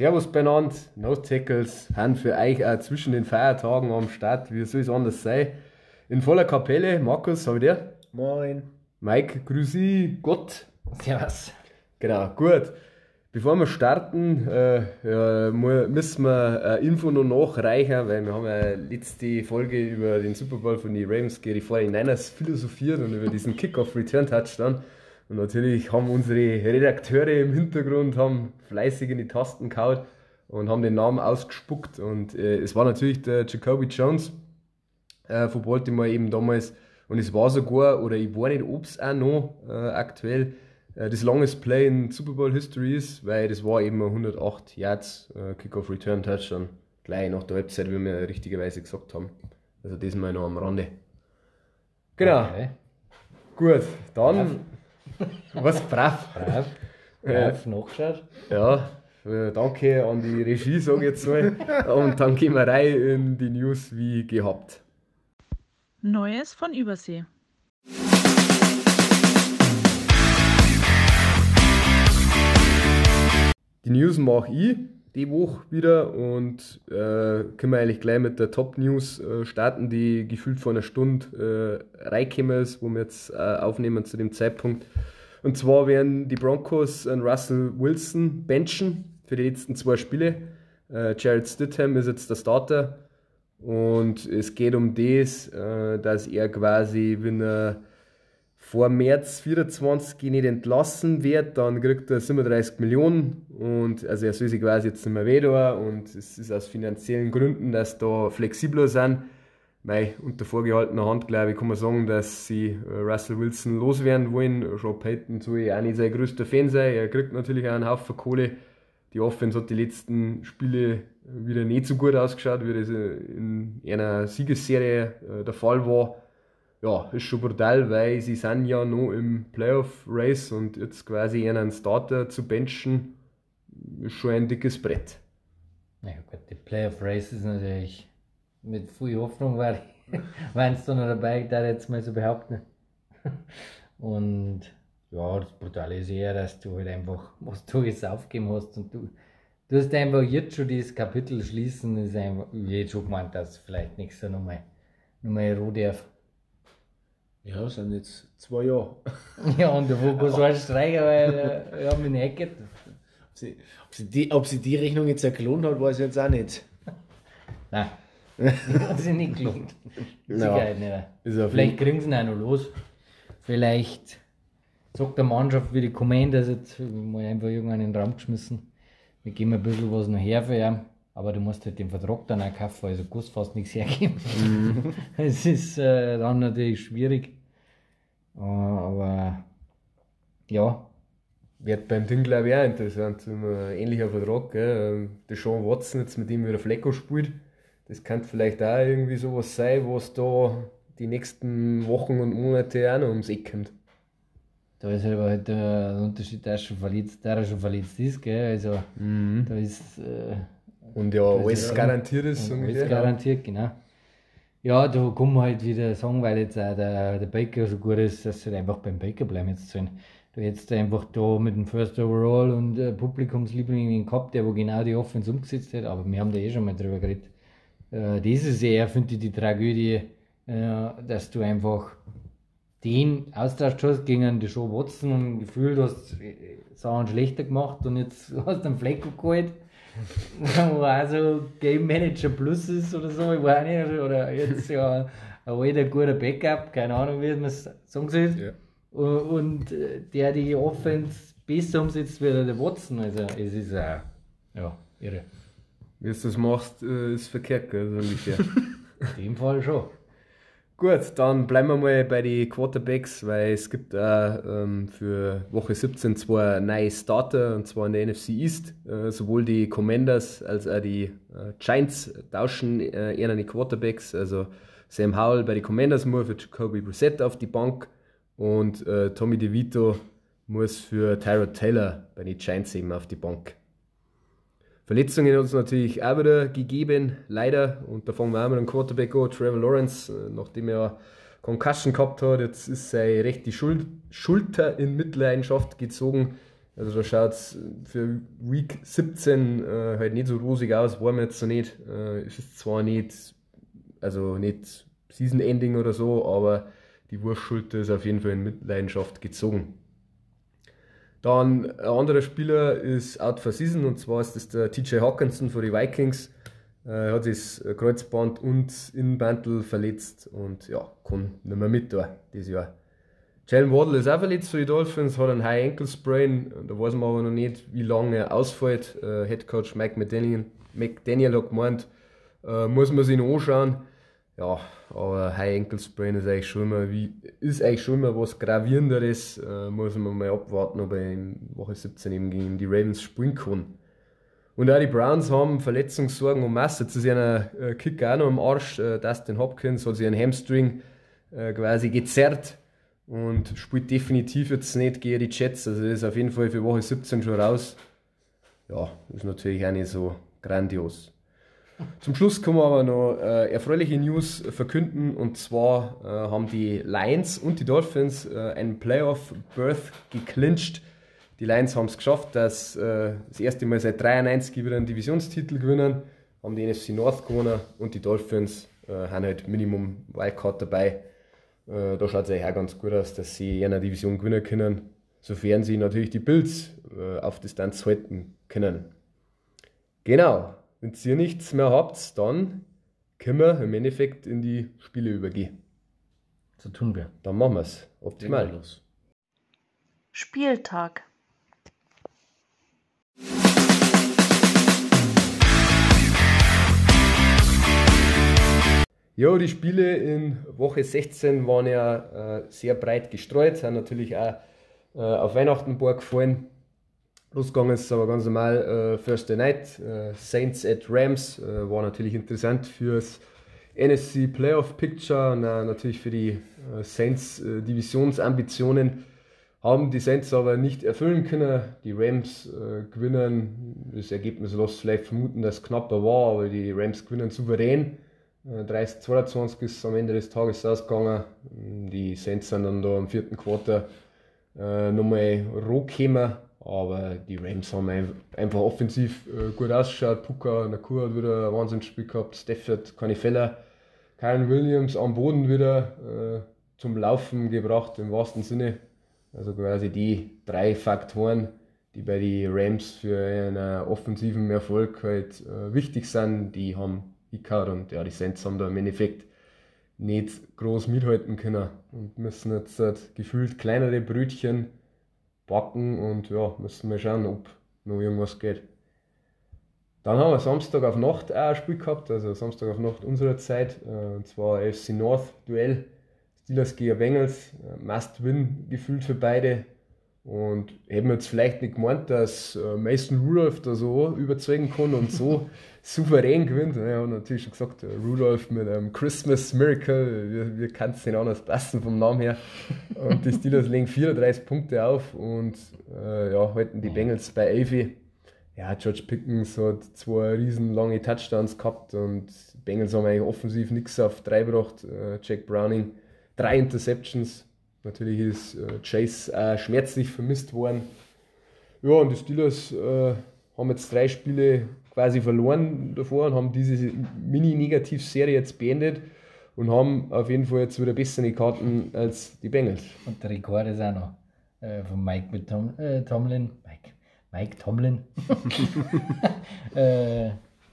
Servus benannt, No Tackles, haben für euch auch zwischen den Feiertagen am Start, wie soll es anders sein? In voller Kapelle, Markus, habe ich dir? Moin. Mike, grüßi, Gott. Servus. Genau, gut. Bevor wir starten, äh, ja, müssen wir eine Info noch nachreichen, weil wir haben ja letzte Folge über den Super Bowl von den Rams gegen die 49ers philosophiert und über diesen Kickoff-Return-Touchdown. Und natürlich haben unsere Redakteure im Hintergrund haben fleißig in die Tasten kaut und haben den Namen ausgespuckt. Und äh, es war natürlich der Jacoby Jones äh, von Baltimore eben damals. Und es war sogar, oder ich weiß nicht, ob es auch noch äh, aktuell äh, das longest Play in Super Bowl History ist, weil das war eben 108 Yards äh, Kickoff Return Touchdown. Gleich nach der Halbzeit, wie wir richtigerweise gesagt haben. Also das mal noch am Rande. Genau. Okay. Gut, dann. Was? Brav. Brav. Brav, nachgeschaut. Ja, äh, danke an die Regie, sage ich jetzt mal. Und dann gehen wir rein in die News wie gehabt. Neues von Übersee. Die News mache ich die Woche wieder und äh, können wir eigentlich gleich mit der Top News äh, starten, die gefühlt vor einer Stunde äh, reingekommen ist, wo wir jetzt äh, aufnehmen zu dem Zeitpunkt. Und zwar werden die Broncos einen Russell Wilson benchen für die letzten zwei Spiele. Äh, Jared Stidham ist jetzt der Starter und es geht um das, äh, dass er quasi, wenn er vor März 24 nicht entlassen wird, dann kriegt er 37 Millionen und also er soll sich quasi jetzt nicht mehr weh und es ist aus finanziellen Gründen, dass da flexibler sind. Weil unter vorgehaltener Hand, glaube ich, kann man sagen, dass sie äh, Russell Wilson loswerden wollen. Sean Payton soll ja auch nicht sein größter Fan sein. Er kriegt natürlich auch einen Haufen Kohle. Die Offense hat die letzten Spiele wieder nicht so gut ausgeschaut, wie das in einer Siegesserie äh, der Fall war ja, ist schon brutal, weil sie sind ja noch im Playoff-Race und jetzt quasi einen Starter zu benchen, ist schon ein dickes Brett. Na ja, gut, die Playoff-Race ist natürlich mit viel Hoffnung, weil wenn es da noch dabei da jetzt mal so behaupten. Und ja, das Brutale ist eher, dass du halt einfach, was du jetzt aufgeben hast und du, du hast einfach jetzt schon dieses Kapitel schließen, ist einfach, ich hätte schon gemeint, dass vielleicht nächstes Jahr nochmal, nochmal roh darf. Ja, das sind jetzt zwei Jahre. ja, und der Fokus war streicher, weil äh, ja, mit Ecke. Ob sie, ob, sie die, ob sie die Rechnung jetzt gelohnt hat, weiß ich jetzt auch nicht. Nein. hat sich nicht gelohnt. Sicherheit no. nicht. Vielleicht kriegen sie ihn auch noch los. Vielleicht sagt der Mannschaft wie die Commanders jetzt mal einfach irgendwann in den Raum geschmissen. Wir geben ein bisschen was noch her für ihn. Aber du musst halt den Vertrag dann auch kaufen, also kannst fast nichts hergeben. Mhm. es ist äh, dann natürlich schwierig. Uh, aber ja. Wird beim Ding glaube ich auch interessant. Ein ähnlicher Vertrag. Gell? Ähm, der Sean Watson jetzt mit ihm wieder Flecko spielt. Das könnte vielleicht auch irgendwie sowas sein, was da die nächsten Wochen und Monate auch noch ums Eck kommt. Da ist aber halt der Unterschied, der schon verletzt, der schon verletzt ist, gell? Also mhm. da ist äh, und ja, alles garantiert ist. Alles garantiert, genau. Ja, da kann man halt wieder sagen, weil jetzt auch der, der Baker so gut ist, dass sie halt einfach beim Baker bleiben jetzt sollen. Du jetzt einfach da mit dem First Overall und äh, Publikumsliebling gehabt, der wo genau die Offense umgesetzt hat, aber wir haben da eh schon mal drüber geredet. Äh, das ist eher, finde ich, die Tragödie, äh, dass du einfach den austauscht hast gegen die Show Watson und gefühlt hast, äh, Sachen schlechter gemacht und jetzt hast du einen Fleck geholt wo auch so Game Manager Plus ist oder so, ich weiß nicht, oder jetzt ja ein alter guter Backup, keine Ahnung, wie man es sagen soll. Ja. Und, äh, der die Offense besser umsetzt wie der Watson, also es ist auch, ja, irre. Wie du das machst, äh, ist verkehrt, also ungefähr. In dem Fall schon. Gut, dann bleiben wir mal bei den Quarterbacks, weil es gibt auch ähm, für Woche 17 zwei neue Starter, und zwar in der NFC East. Äh, sowohl die Commanders als auch die äh, Giants tauschen äh, eher die Quarterbacks. Also Sam Howell bei den Commanders muss für Jacoby Brissett auf die Bank und äh, Tommy DeVito muss für Tyrod Taylor bei den Giants eben auf die Bank. Verletzungen hat es natürlich auch wieder gegeben, leider. Und da fangen wir mit dem Quarterback an, Trevor Lawrence, äh, nachdem er Concussion gehabt hat. Jetzt ist seine rechte Schul Schulter in Mitleidenschaft gezogen. Also da schaut es für Week 17 äh, halt nicht so rosig aus, war mir jetzt so nicht. Äh, es ist zwar nicht, also nicht Season Ending oder so, aber die Wurstschulter ist auf jeden Fall in Mitleidenschaft gezogen. Dann ein anderer Spieler ist out for season und zwar ist das der TJ Hawkinson von den Vikings. Er hat sich das Kreuzband und Innenbandel verletzt und ja, kann nicht mehr mit da dieses Jahr. Jalen Waddle ist auch verletzt für die Dolphins, hat einen High Ankle Sprain. Da weiß man aber noch nicht, wie lange er ausfällt. Äh, Head Coach Mike McDaniel, McDaniel hat gemeint, äh, muss man sich noch anschauen. Ja, aber High Ankle Sprain ist eigentlich schon mal, wie, ist eigentlich schon mal was Gravierenderes. Äh, muss man mal abwarten, ob er in Woche 17 eben gegen die Ravens spielen kann. Und auch die Browns haben Verletzungssorgen um Masse. Zu seiner äh, Kicker auch noch am Arsch. Äh, Dustin Hopkins hat sich einen Hamstring äh, quasi gezerrt und spielt definitiv jetzt nicht gegen die Jets. Also ist auf jeden Fall für Woche 17 schon raus. Ja, ist natürlich auch nicht so grandios. Zum Schluss können wir aber noch äh, erfreuliche News verkünden und zwar äh, haben die Lions und die Dolphins äh, einen Playoff-Berth geclincht. Die Lions haben es geschafft, dass äh, das erste Mal seit 93 wieder einen Divisionstitel gewinnen, haben die NFC North gewonnen und die Dolphins äh, haben halt Minimum Wildcard dabei. Äh, da schaut es eigentlich auch ganz gut aus, dass sie in einer Division gewinnen können, sofern sie natürlich die Bills auf Distanz halten können. Genau, wenn ihr nichts mehr habt, dann können wir im Endeffekt in die Spiele übergehen. So tun wir. Dann machen wir es. Optimal. Los. Spieltag. Ja, die Spiele in Woche 16 waren ja äh, sehr breit gestreut, sind natürlich auch äh, auf Weihnachten ein paar gefallen. Losgegangen ist aber ganz normal äh, Thursday Night. Äh, Saints at Rams äh, war natürlich interessant fürs NFC Playoff Picture und auch natürlich für die äh, Saints äh, Divisionsambitionen. Haben die Saints aber nicht erfüllen können. Die Rams äh, gewinnen. Das Ergebnis lässt vielleicht vermuten, dass es knapper war, aber die Rams gewinnen souverän. Äh, 30, 22 ist am Ende des Tages ausgegangen. Die Saints sind dann da im vierten Quarter äh, nochmal roh gekommen. Aber die Rams haben ein- einfach offensiv äh, gut ausgeschaut. Puka, Nakur hat wieder ein Wahnsinnsspiel gehabt. Stafford keine Fehler. Kyron Williams am Boden wieder äh, zum Laufen gebracht, im wahrsten Sinne. Also quasi die drei Faktoren, die bei den Rams für einen offensiven Erfolg halt äh, wichtig sind, die haben Icar und ja, die Saints haben da im Endeffekt nicht groß mithalten können und müssen jetzt halt gefühlt kleinere Brötchen backen und ja, müssen wir schauen, ob noch irgendwas geht. Dann haben wir Samstag auf Nacht auch ein Spiel gehabt, also Samstag auf Nacht unserer Zeit, äh, und zwar FC North Duell, Steelers gegen Bengals, äh, Must-Win gefühlt für beide. Und hätten wir jetzt vielleicht nicht gemeint, dass äh, Mason Rudolph da so überzeugen kann und so souverän gewinnt. Er hat natürlich schon gesagt, äh, Rudolph mit einem Christmas Miracle, wir, wir kann es nicht anders passen vom Namen her. Und die Steelers legen 34 Punkte auf und äh, ja, halten die Bengals bei 11. Ja, George Pickens hat zwei riesen lange Touchdowns gehabt und die Bengals haben eigentlich offensiv nichts auf drei gebracht. Äh, Jack Browning, drei Interceptions. Natürlich ist äh, Chase auch schmerzlich vermisst worden. Ja, und die Steelers äh, haben jetzt drei Spiele quasi verloren davor und haben diese Mini-Negativ-Serie jetzt beendet und haben auf jeden Fall jetzt wieder bessere Karten als die Bengals. Und der Rekord ist auch noch äh, von Mike mit Tom, äh, Tomlin. Mike, Mike Tomlin. äh,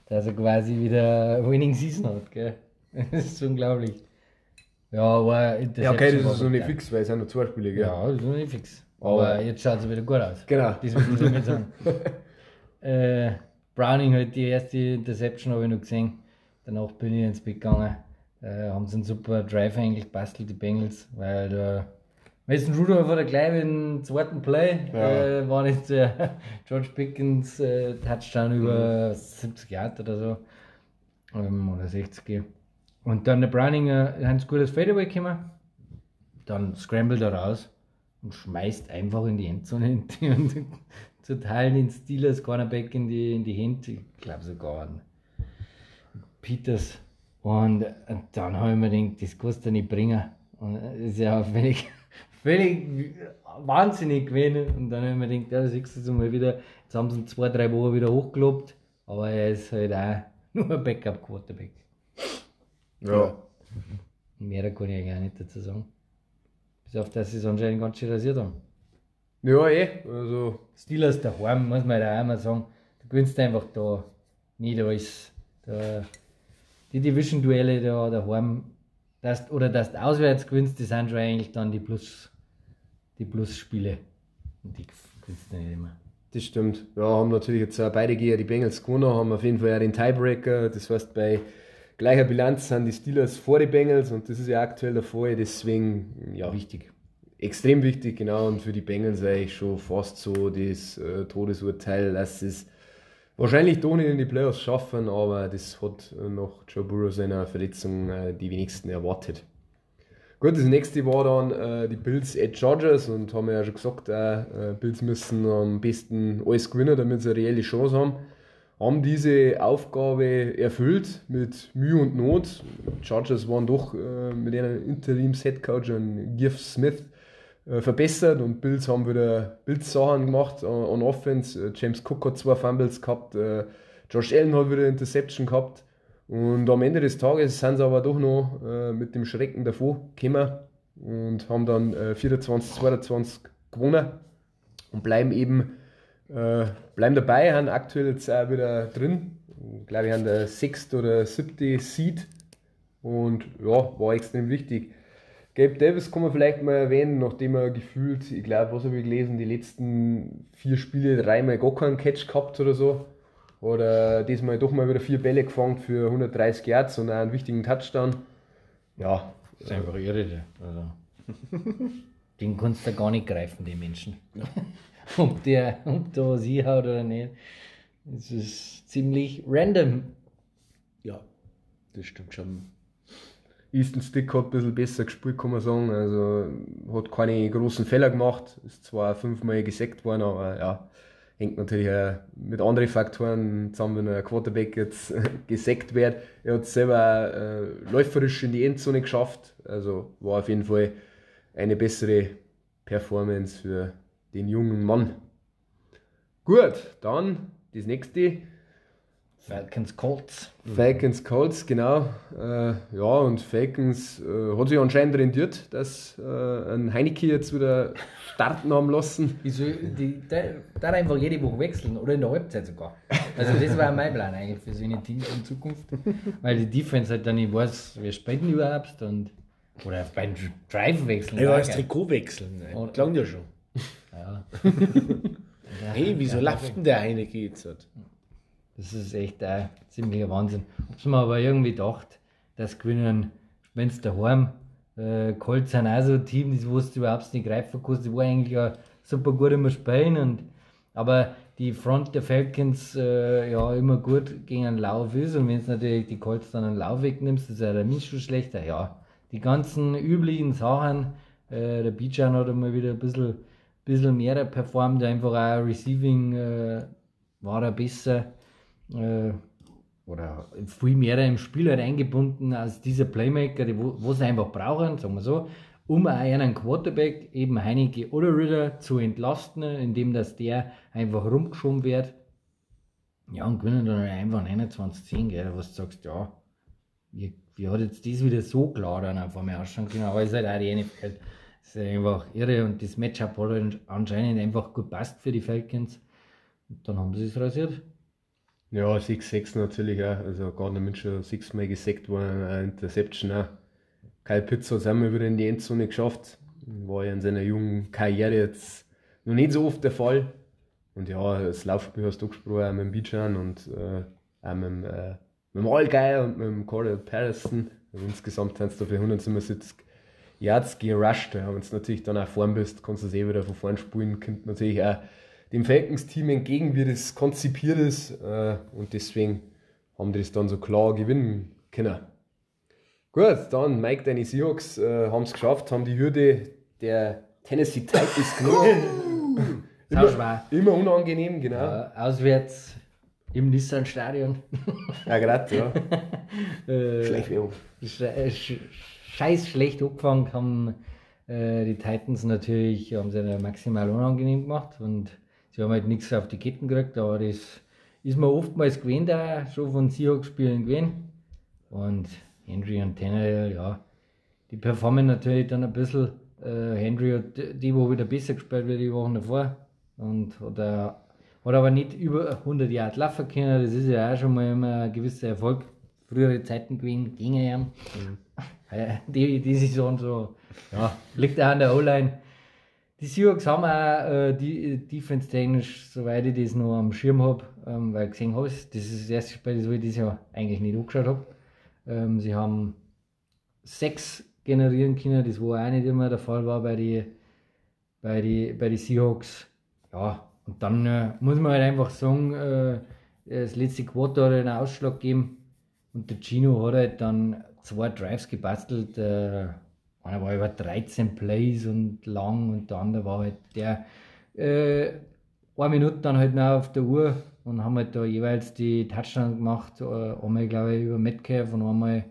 dass er quasi wieder Winning Season hat, gell? Das ist unglaublich. Ja, aber Ja, okay, das war ist noch nicht fix, weil es sind nur zwei Spiele, gell? Ja, das ist noch nicht fix. Aber, Aber- jetzt schaut es wieder gut aus. Genau. Das will ich damit sagen. äh, Browning hat die erste Interception habe ich noch gesehen. Danach bin ich ins Bett gegangen. Äh, haben sie einen super Drive eigentlich gebastelt, die Bengals, weil der Mason Rudolph hat ja gleich im zweiten Play, Ja. äh, war nicht der George Pickens äh, Touchdown über 70 Yard oder so. Ähm, oder 60. Und dann der Browning äh, ein gutes Fadeaway gekommen. Dann scrambled er raus und schmeißt einfach in die Endzone und zu Teilen den Steelers Cornerback in die, in die Hände. Ich glaube sogar an Peters. Und, und dann habe ich mir gedacht, das kannst du nicht bringen. Und das ist ja völlig, völlig wahnsinnig gewesen. Und dann habe ich mir gedacht, ja, siehst du mal wieder, jetzt haben sie ihn zwei, drei Wochen wieder hochgelobt, aber er ist halt auch nur ein Backup-Quarterback. Ja. Mehr kann ich eigentlich auch nicht dazu sagen. Bis auf das sie es anscheinend ganz schön rasiert haben. Ja, eh. Also, Steelers daheim, muss man da auch mal sagen. Du gewinnst einfach da nicht alles. Da, die Division-Duelle da daheim, dass, oder dass du auswärts gewinnst, die sind schon eigentlich dann die Plus, die Plus-Spiele. Und die gewinnst du nicht immer. das stimmt. Ja, haben natürlich jetzt beide gegen die Bengals gewonnen, haben auf jeden Fall auch den Tiebreaker. Das heißt, bei gleicher Bilanz sind die Steelers vor die Bengals und das ist ja aktuell der Fall. Deswegen, ja, Wichtig. extrem wichtig, genau. Und für die Bengals eigentlich schon fast so das äh, Todesurteil, dass sie es wahrscheinlich doch nicht in die Playoffs schaffen, aber das hat äh, nach Joe Burrow seiner Verletzung äh, die wenigsten erwartet. Gut, das nächste war dann äh, die Bills at Chargers und haben ja schon gesagt, äh, äh, Bills müssen am besten alles gewinnen, damit sie eine reelle Chance haben. Haben diese Aufgabe erfüllt mit Mühe und Not. Chargers waren doch äh, mit einem Interims-Headcoach, Giff Smith, äh, verbessert und Bills haben wieder Bills-Sachen gemacht äh, on Offense. Äh, James Cook hat zwei Fumbles gehabt, äh, Josh Allen hat wieder Interception gehabt. Und am Ende des Tages sind sie aber doch noch äh, mit dem Schrecken davor gekommen und haben dann äh, 24, 22 gewonnen und bleiben eben äh, bleiben dabei, haben aktuell jetzt auch wieder drin. Ich glaube, wir haben der sechste oder siebte Seed und ja, war extrem wichtig. Gabe Davis kann man vielleicht mal erwähnen, nachdem er gefühlt, ich glaube, was habe ich gelesen, die letzten vier Spiele dreimal gar keinen Catch gehabt oder so. Oder diesmal doch mal wieder vier Bälle gefangen für 130 Yards und auch einen wichtigen Touchdown. Ja, Das ist einfach irre. Also. Den kannst du gar nicht greifen, den Menschen. ob der, ob der was haut oder nicht. Das ist ziemlich random. Ja, das stimmt schon. Easton Stick hat ein bisschen besser gespielt, kann man sagen. Also hat keine großen Fehler gemacht. Ist zwar fünfmal gesackt worden, aber ja, hängt natürlich auch mit anderen Faktoren zusammen, wenn ein Quarterback jetzt gesackt wird. Er hat selber äh, läuferisch in die Endzone geschafft. Also war auf jeden Fall eine bessere Performance für den jungen Mann. Gut, dann das nächste. Falcons Colts. Falcons Colts, genau. Äh, ja, und Falcons äh, hat sich anscheinend rendiert, dass äh, ein Heineke jetzt wieder starten haben lassen. Wieso, die, der, der einfach jede Woche wechseln oder in der Halbzeit sogar. Also das war mein Plan eigentlich für so eine Teams in Zukunft. Weil die Defense halt dann nicht weiß, wer spielt überhaupt und oder beim Drive wechseln. Ja, das. Trikot wechseln. Ne? Klang ja schon. Ja. Hey, wieso läuft denn der jetzt? halt? Das ist echt ein ziemlicher Wahnsinn. Hab's mir aber irgendwie gedacht, dass gewinnen, wenn es daheim, äh, Colts sind auch so ein Team, das du überhaupt nicht greifen kannst, die war eigentlich auch super gut immer spielen und aber die Front der Falcons äh, ja immer gut gegen einen Lauf ist und wenn es natürlich die Colts dann einen Lauf wegnimmst, ist ja der Mist schon schlechter. Ja, die ganzen üblichen Sachen, äh, der Bijan hat einmal wieder ein bisschen, bisschen mehr performt, einfach auch Receiving äh, war er besser äh, oder viel mehr im Spiel halt eingebunden als diese Playmaker, die wo sie einfach brauchen, sagen wir so, um auch einen Quarterback, eben Heineke oder Ritter, zu entlasten, indem dass der einfach rumgeschoben wird. Ja, und gewinnen dann halt einfach 29-10, gell, was du sagst, ja, wie, wie hat jetzt das wieder so klar dann auf einmal ausschauen können, aber ist halt auch die NFL. Das ist einfach irre und das Matchup hat anscheinend einfach gut passt für die Falcons. Und dann haben sie es rasiert. Ja, 6-6 natürlich auch. Also Gardner Minshew sechsmal gesackt worden, eine Interception auch. Kyle Pitts hat es einmal wieder in die Endzone geschafft. War ja in seiner jungen Karriere jetzt noch nicht so oft der Fall. Und ja, das Laufspiel hast du angesprochen, auch mit dem Bijan und äh, auch mit dem, äh, mit dem Allgeier und mit dem Cordell Patterson. Also insgesamt haben sie da für 177 Yards gerusht. Ja, wenn du natürlich dann auch vorn bist, kannst du es eh wieder von vorn spielen. Kommt natürlich auch dem Falcons-Team entgegen, wie das konzipiert ist. Äh, und deswegen haben die das dann so klar gewinnen können. Gut, dann Mike, deine Seahawks äh, haben es geschafft, haben die Hürde der Tennessee Titans genommen. Sau schwer. Immer unangenehm, genau. Äh, auswärts im Nissan-Stadion. Ja, gerade, ja. Äh, Schlecht Werbung. sch äh, sch scheiß schlecht angefangen, haben Äh, die Titans natürlich haben sie ja maximal unangenehm gemacht und sie haben halt nichts auf die Ketten gekriegt, aber das ist mir oftmals gewöhnt, auch schon von Seahawks-Spielen gewöhnt. Und Henry und Tannehill, ja, die performen natürlich dann ein bisschen. Äh, Henry hat die Woche wieder besser gespielt wie die Wochen davor und hat, äh, hat aber nicht über 100 Jahre laufen können. Das ist ja auch schon mal immer ein gewisser Erfolg. Frühere Zeiten gewesen gegen ihn. Mhm. Die, die Saison so, ja, liegt auch an der O-Line. Die Seahawks haben auch äh, die defense-technisch, soweit ich das noch am Schirm habe, ähm, weil ich gesehen habe, das ist das erste Spiel, das ich dieses Jahr eigentlich nicht angeschaut habe. Ähm, sie haben sechs generieren können, das war auch nicht immer der Fall war bei den bei die, bei die Seahawks. Ja, und dann äh, muss man halt einfach sagen, äh, das letzte Quartal hat einen Ausschlag gegeben und der Gino hat halt dann zwei Drives gebastelt. Äh, einer war über 13 Plays und lang und der andere war halt der äh, eine Minute dann halt noch auf der Uhr und haben halt da jeweils die Touchdown gemacht. Äh, einmal, glaube ich, über Metcalf und einmal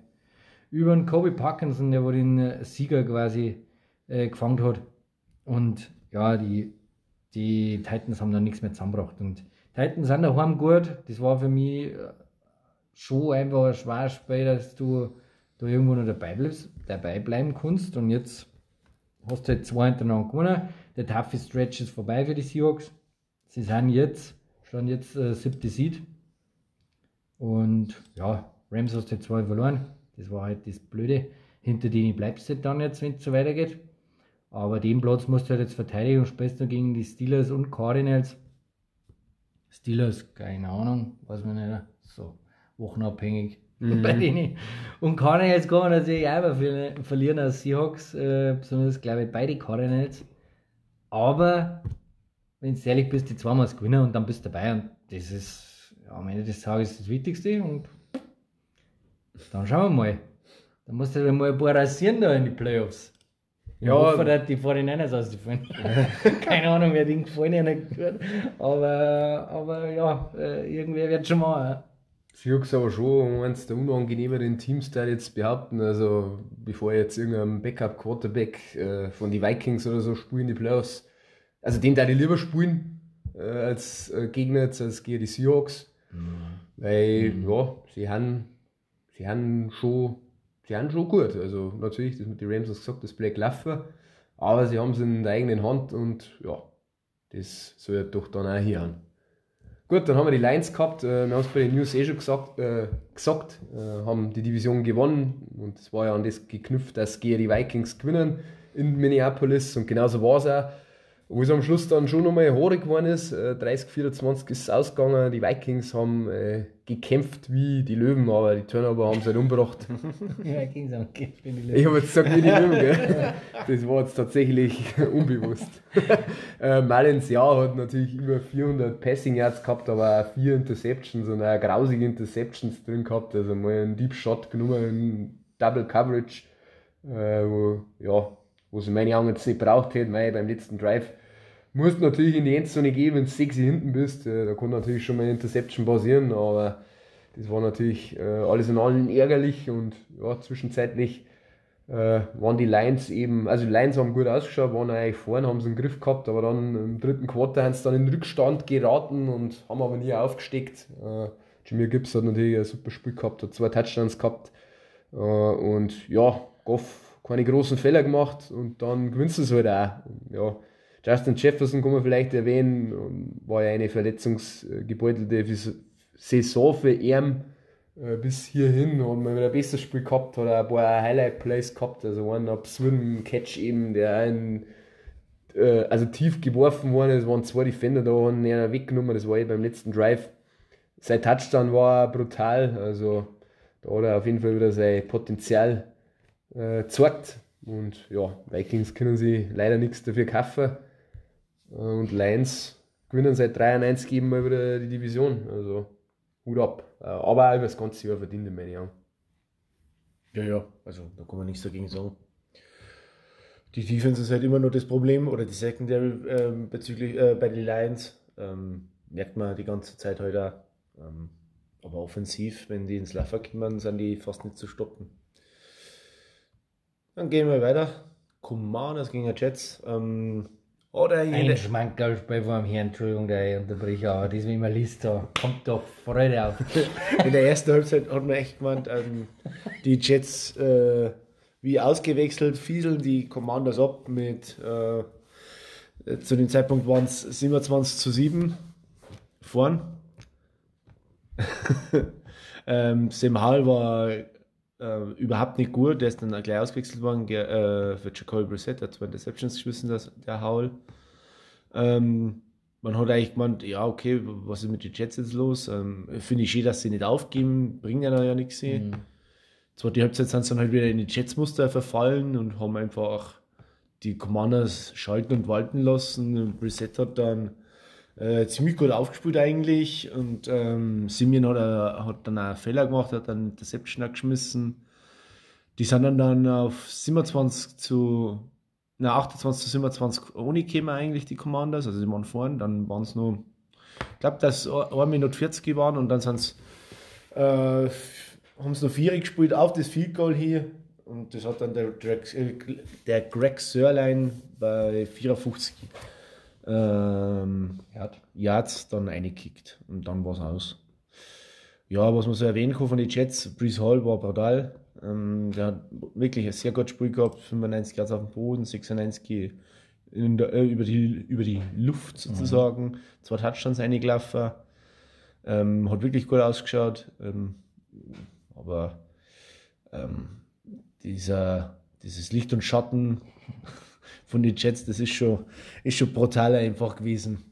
über den Kobe Parkinson, der wo den Sieger quasi äh, gefangen hat. Und ja, die, die Titans haben dann nichts mehr zusammengebracht. Und Titans sind daheim gut. Das war für mich äh, schon einfach ein schweres Spiel, dass du da irgendwo noch dabei, bleibst, dabei bleiben kannst. Und jetzt hast du halt zwei hintereinander gewonnen. Der toughe Stretch ist vorbei für die Seahawks. Sie sind jetzt, schon jetzt äh, siebte Seed. Und ja, Rams hast du halt zwei verloren. Das war halt das Blöde. Hinter denen bleibst du halt dann jetzt, wenn es so weitergeht. Aber den Platz musst du halt jetzt verteidigen und spielst dann gegen die Steelers und Cardinals. Steelers, keine Ahnung, weiß man nicht. So, wochenabhängig mhm. bei denen. Und kann man natürlich auch verlieren als Seahawks, äh, besonders glaube ich beide Cardinals. Aber wenn du ehrlich bist, die zweimal gewinnen und dann bist du dabei und das ist ja, am Ende des Tages das Wichtigste und dann schauen wir mal. Dann musst du dann mal ein paar rasieren da in die Playoffs. Ja, ich hoffe, dass die 49ers ausfallen. Keine Ahnung, wer den gefallen hat. Aber, aber ja, äh, irgendwer wird schon mal. Seahawks aber schon eines der unangenehmeren Teams, da jetzt behaupten. Also, bevor jetzt irgendein Backup-Quarterback äh, von den Vikings oder so spielen, die Playoffs. Also, den da die lieber spielen äh, als äh, Gegner, jetzt als gegen die Seahawks. Mhm. Weil, mhm. ja, sie haben sie haben schon, sie haben schon gut. Also natürlich, das mit den Rams hast gesagt, das Black Laffer, aber sie haben es in der eigenen Hand und ja, das soll doch dann auch hier an. Gut, dann haben wir die Lions gehabt. Äh, wir haben es bei den News eh schon gesagt, äh, gesagt äh, haben die Division gewonnen und es war ja an das geknüpft, dass gegen die Vikings gewinnen in Minneapolis und genauso war es auch. Wo es am Schluss dann schon nochmal horig geworden ist, äh, 30, 24 ist es ausgegangen. Die Vikings haben äh, gekämpft wie die Löwen, aber die Turnover haben sie halt umgebracht. die Vikings haben gekämpft wie die Löwen. Ich habe jetzt gesagt wie die Löwen, gell? Das war jetzt tatsächlich unbewusst. äh, Malins Jahr hat natürlich über 400 Passing Yards gehabt, aber auch vier Interceptions und auch grausige Interceptions drin gehabt. Also mal einen Deep Shot genommen, Double Coverage, äh, wo, ja, wo sie meine Augen jetzt nicht braucht hätte, weil beim letzten Drive musst natürlich in die Endzone gehen, wenn du sexy hinten bist. Da kann natürlich schon mal eine Interception passieren, aber das war natürlich äh, alles in allem ärgerlich und ja, zwischenzeitlich äh, waren die Lions eben, also die Lions haben gut ausgeschaut, waren eigentlich vorne, haben sie einen Griff gehabt, aber dann im dritten Quarter haben sie dann in Rückstand geraten und haben aber nie aufgesteckt. Äh, Jameer Gibbs hat natürlich ein super Spiel gehabt, hat zwei Touchdowns gehabt äh, und ja, Goff keine großen Fehler gemacht und dann gewinnst du es halt auch. Ja, Justin Jefferson kann man vielleicht erwähnen, war ja eine verletzungsgebeutelte Saison für ihn äh, bis hierhin und man wieder ein besseres Spiel gehabt, hat ein paar Highlight-Plays gehabt, also einen absurden Catch eben, der einen äh, also tief geworfen worden ist, waren zwei Defender da, haben ihn weggenommen, das war eh beim letzten Drive. Sein Touchdown war brutal, also da hat er auf jeden Fall wieder sein Potenzial äh, gezeigt. Und ja, Vikings können sie leider nichts dafür kaufen. Und Lions gewinnen seit 93 eben mal wieder die Division. Also Hut ab. Äh, aber auch über das ganze Jahr verdient, meine ich. Ja, ja, also da kann man nichts dagegen sagen. Die Defense ist halt immer noch das Problem oder die Secondary ähm, bezüglich äh, bei den Lions. Ähm, merkt man die ganze Zeit heute halt auch. Ähm, aber offensiv, wenn die ins Laffer kommen, sind die fast nicht zu stoppen. Dann gehen wir weiter. Commanders gegen die Jets. Ähm, oder Ein jede, Schmankerlspiel vor dem Herrn, Entschuldigung, der ich unterbreche, aber das, wie man liest, da kommt doch Freude auf. in der ersten Halbzeit hat man echt gemeint, ähm, die Jets äh, wie ausgewechselt, fieseln die Commanders ab mit äh, zu dem Zeitpunkt waren es 27 zu 7 vorn. ähm, Sam Hall war äh, überhaupt nicht gut, der ist dann gleich ausgewechselt worden äh, für Jacoby Brissett, der hat zwei Interceptions geschmissen, das, der Howell. Ähm, man hat eigentlich gemeint, ja, okay, was ist mit den Jets jetzt los? Ähm, Finde ich schön, dass sie nicht aufgeben, bringen ja noch ja nichts. Mhm. Zweite Halbzeit sind sie dann halt wieder in die Jets-Muster verfallen und haben einfach die Commanders schalten und walten lassen. Und Brissett hat dann äh, ziemlich gut aufgespielt eigentlich und ähm, Simeon hat, äh, hat dann einen Fehler gemacht, hat dann Interception geschmissen. Die sind dann, dann auf 27 zu, na 28 zu 27 ohne gekommen eigentlich, die Commanders, also die waren vorne, dann waren es nur, ich glaube, dass 1 Minute 40 waren und dann sind es, äh, haben sie noch 4 gespielt auf das Field Goal hier und das hat dann der, Greg- äh, der Greg Sörlein bei 54 ähm. Yards dann reingekickt und dann war es aus. Ja, was man so erwähnen kann von den Jets, Brees Hall war brutal. Ähm, der hat wirklich ein sehr gutes Spiel gehabt, 95 Yards auf dem Boden, 96 in der, äh, über, die, über die Luft sozusagen, zwei Touchdowns eingelaufen. Ähm, hat wirklich gut ausgeschaut. Ähm, aber ähm, dieser, dieses Licht und Schatten von den Jets, das ist schon, ist schon brutal einfach gewesen.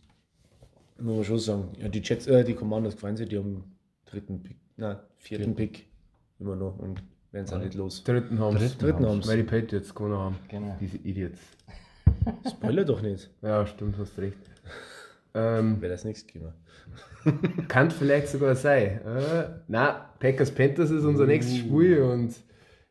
Muss man schon sagen. Ja, die Jets, äh, die Commanders gefallen sich, die haben dritten Pick, nein, vierten Pick immer noch und werden es auch nicht los. Dritten haben sie. Dritten haben's. Weil die Patriots gewonnen haben. Genau. Diese Idiots. Spoiler doch nicht. Ja, stimmt, hast recht. Ähm, Wäre das nichts gegeben. kann vielleicht sogar sein. Äh, na, Packers Panthers ist unser nächstes Spiel und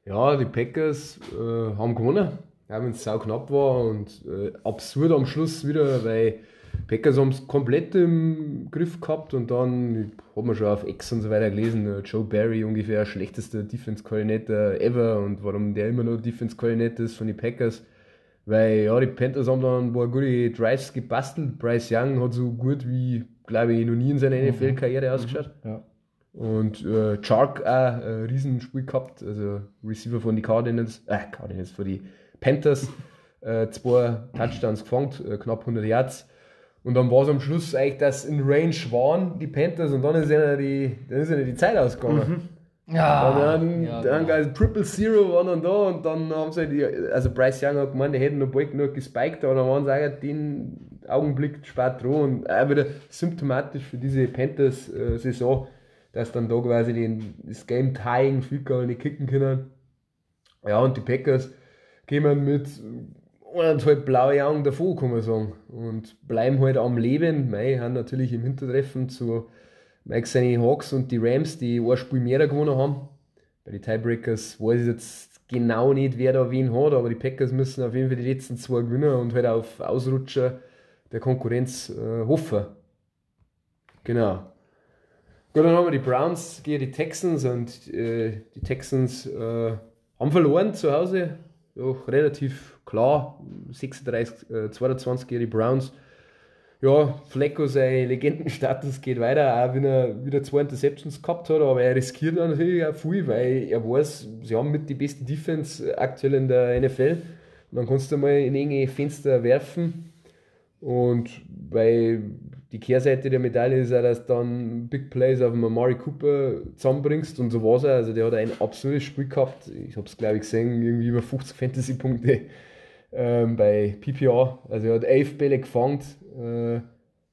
ja, die Packers äh, haben gewonnen, auch wenn es sau knapp war und äh, absurd am Schluss wieder, weil Packers haben es komplett im Griff gehabt und dann hat man schon auf X und so weiter gelesen, äh, Joe Barry ungefähr schlechtester Defense Coordinator ever und warum der immer noch Defense Coordinator ist von den Packers. Weil ja, die Panthers haben dann ein paar gute Drives gebastelt. Bryce Young hat so gut wie, glaube ich, noch nie in seiner NFL-Karriere ausgeschaut. Ja. Und äh, Chark auch ein Riesenspiel gehabt, also Receiver von die Cardinals, äh, Cardinals, von die Panthers, äh, zwei Touchdowns gefangen, äh, knapp 100 Yards. Und dann war es am Schluss eigentlich, dass in Range waren die Panthers und dann ist ihnen die, dann ist ihnen die Zeit ausgegangen. Ja, Und dann, ja, dann genau. gab's Triple Zero war dann da und dann haben sie die, also Bryce Young hat gemeint, er hätte noch bald genug gespiked, aber dann waren sie auch den Augenblick spät dran und auch wieder symptomatisch für diese Panthers-Saison, dass dann da quasi den, das Game Tying Field Goal nicht kicken können. Ja, und die Packers kommen mit eineinhalb blaue Augen davor, kann man sagen. Und bleiben halt am Leben. Mei, haben natürlich im Hintertreffen zu Mike seine Hawks und die Rams, die ein Spiel mehr gewonnen haben. Bei den Tiebreakers weiß ich jetzt genau nicht, wer da wen hat, aber die Packers müssen auf jeden Fall die letzten zwei gewinnen und halt auf Ausrutscher der Konkurrenz äh, hoffen. Genau. Gut, dann haben wir die Browns gegen die Texans und äh, die Texans äh, haben verloren zu Hause. Doch relativ klar. 36, äh, 22 gegen Browns. Ja, Flecko, sein Legendenstatus geht weiter, auch wenn er wieder zwei Interceptions gehabt hat, aber er riskiert natürlich auch viel, weil er weiß, sie haben mit die beste Defense aktuell in der NFL. Und dann kannst du mal in enge Fenster werfen. Und bei die Kehrseite der Medaille ist auch, dass du dann Big Plays auf dem Amari Cooper zusammenbringst und so war es. Also der hat ein absolutes Spiel gehabt. Ich habe es glaube ich gesehen, irgendwie über 50 Fantasy-Punkte ähm, bei PPR. Also er hat 11 Bälle gefangen, äh,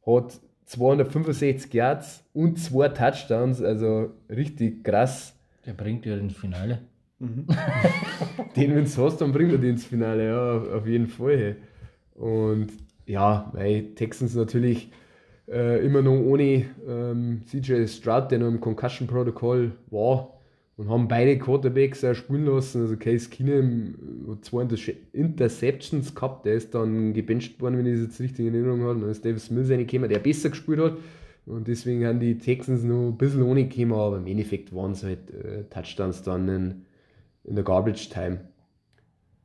hat 265 Yards und zwei Touchdowns, also richtig krass. Der bringt ja ins Finale. Den, wenn du hast, dann bringt er den ins Finale, ja, auf- jeden Fall. Und ja, weil Texans natürlich äh, immer noch ohne ähm, CJ Stroud, der noch im Concussion-Protokoll war, und haben beide Quarterbacks auch spielen lassen. Also Case Keenum hat zwei Inter Interceptions gehabt, der ist dann gebencht worden, wenn ich das jetzt richtig in Erinnerung habe. Dann ist Davis Mills reingekommen, der besser gespielt hat. Und deswegen haben die Texans noch ein bisschen ohne gekommen, aber im Endeffekt waren es halt äh, Touchdowns dann in, in der Garbage Time.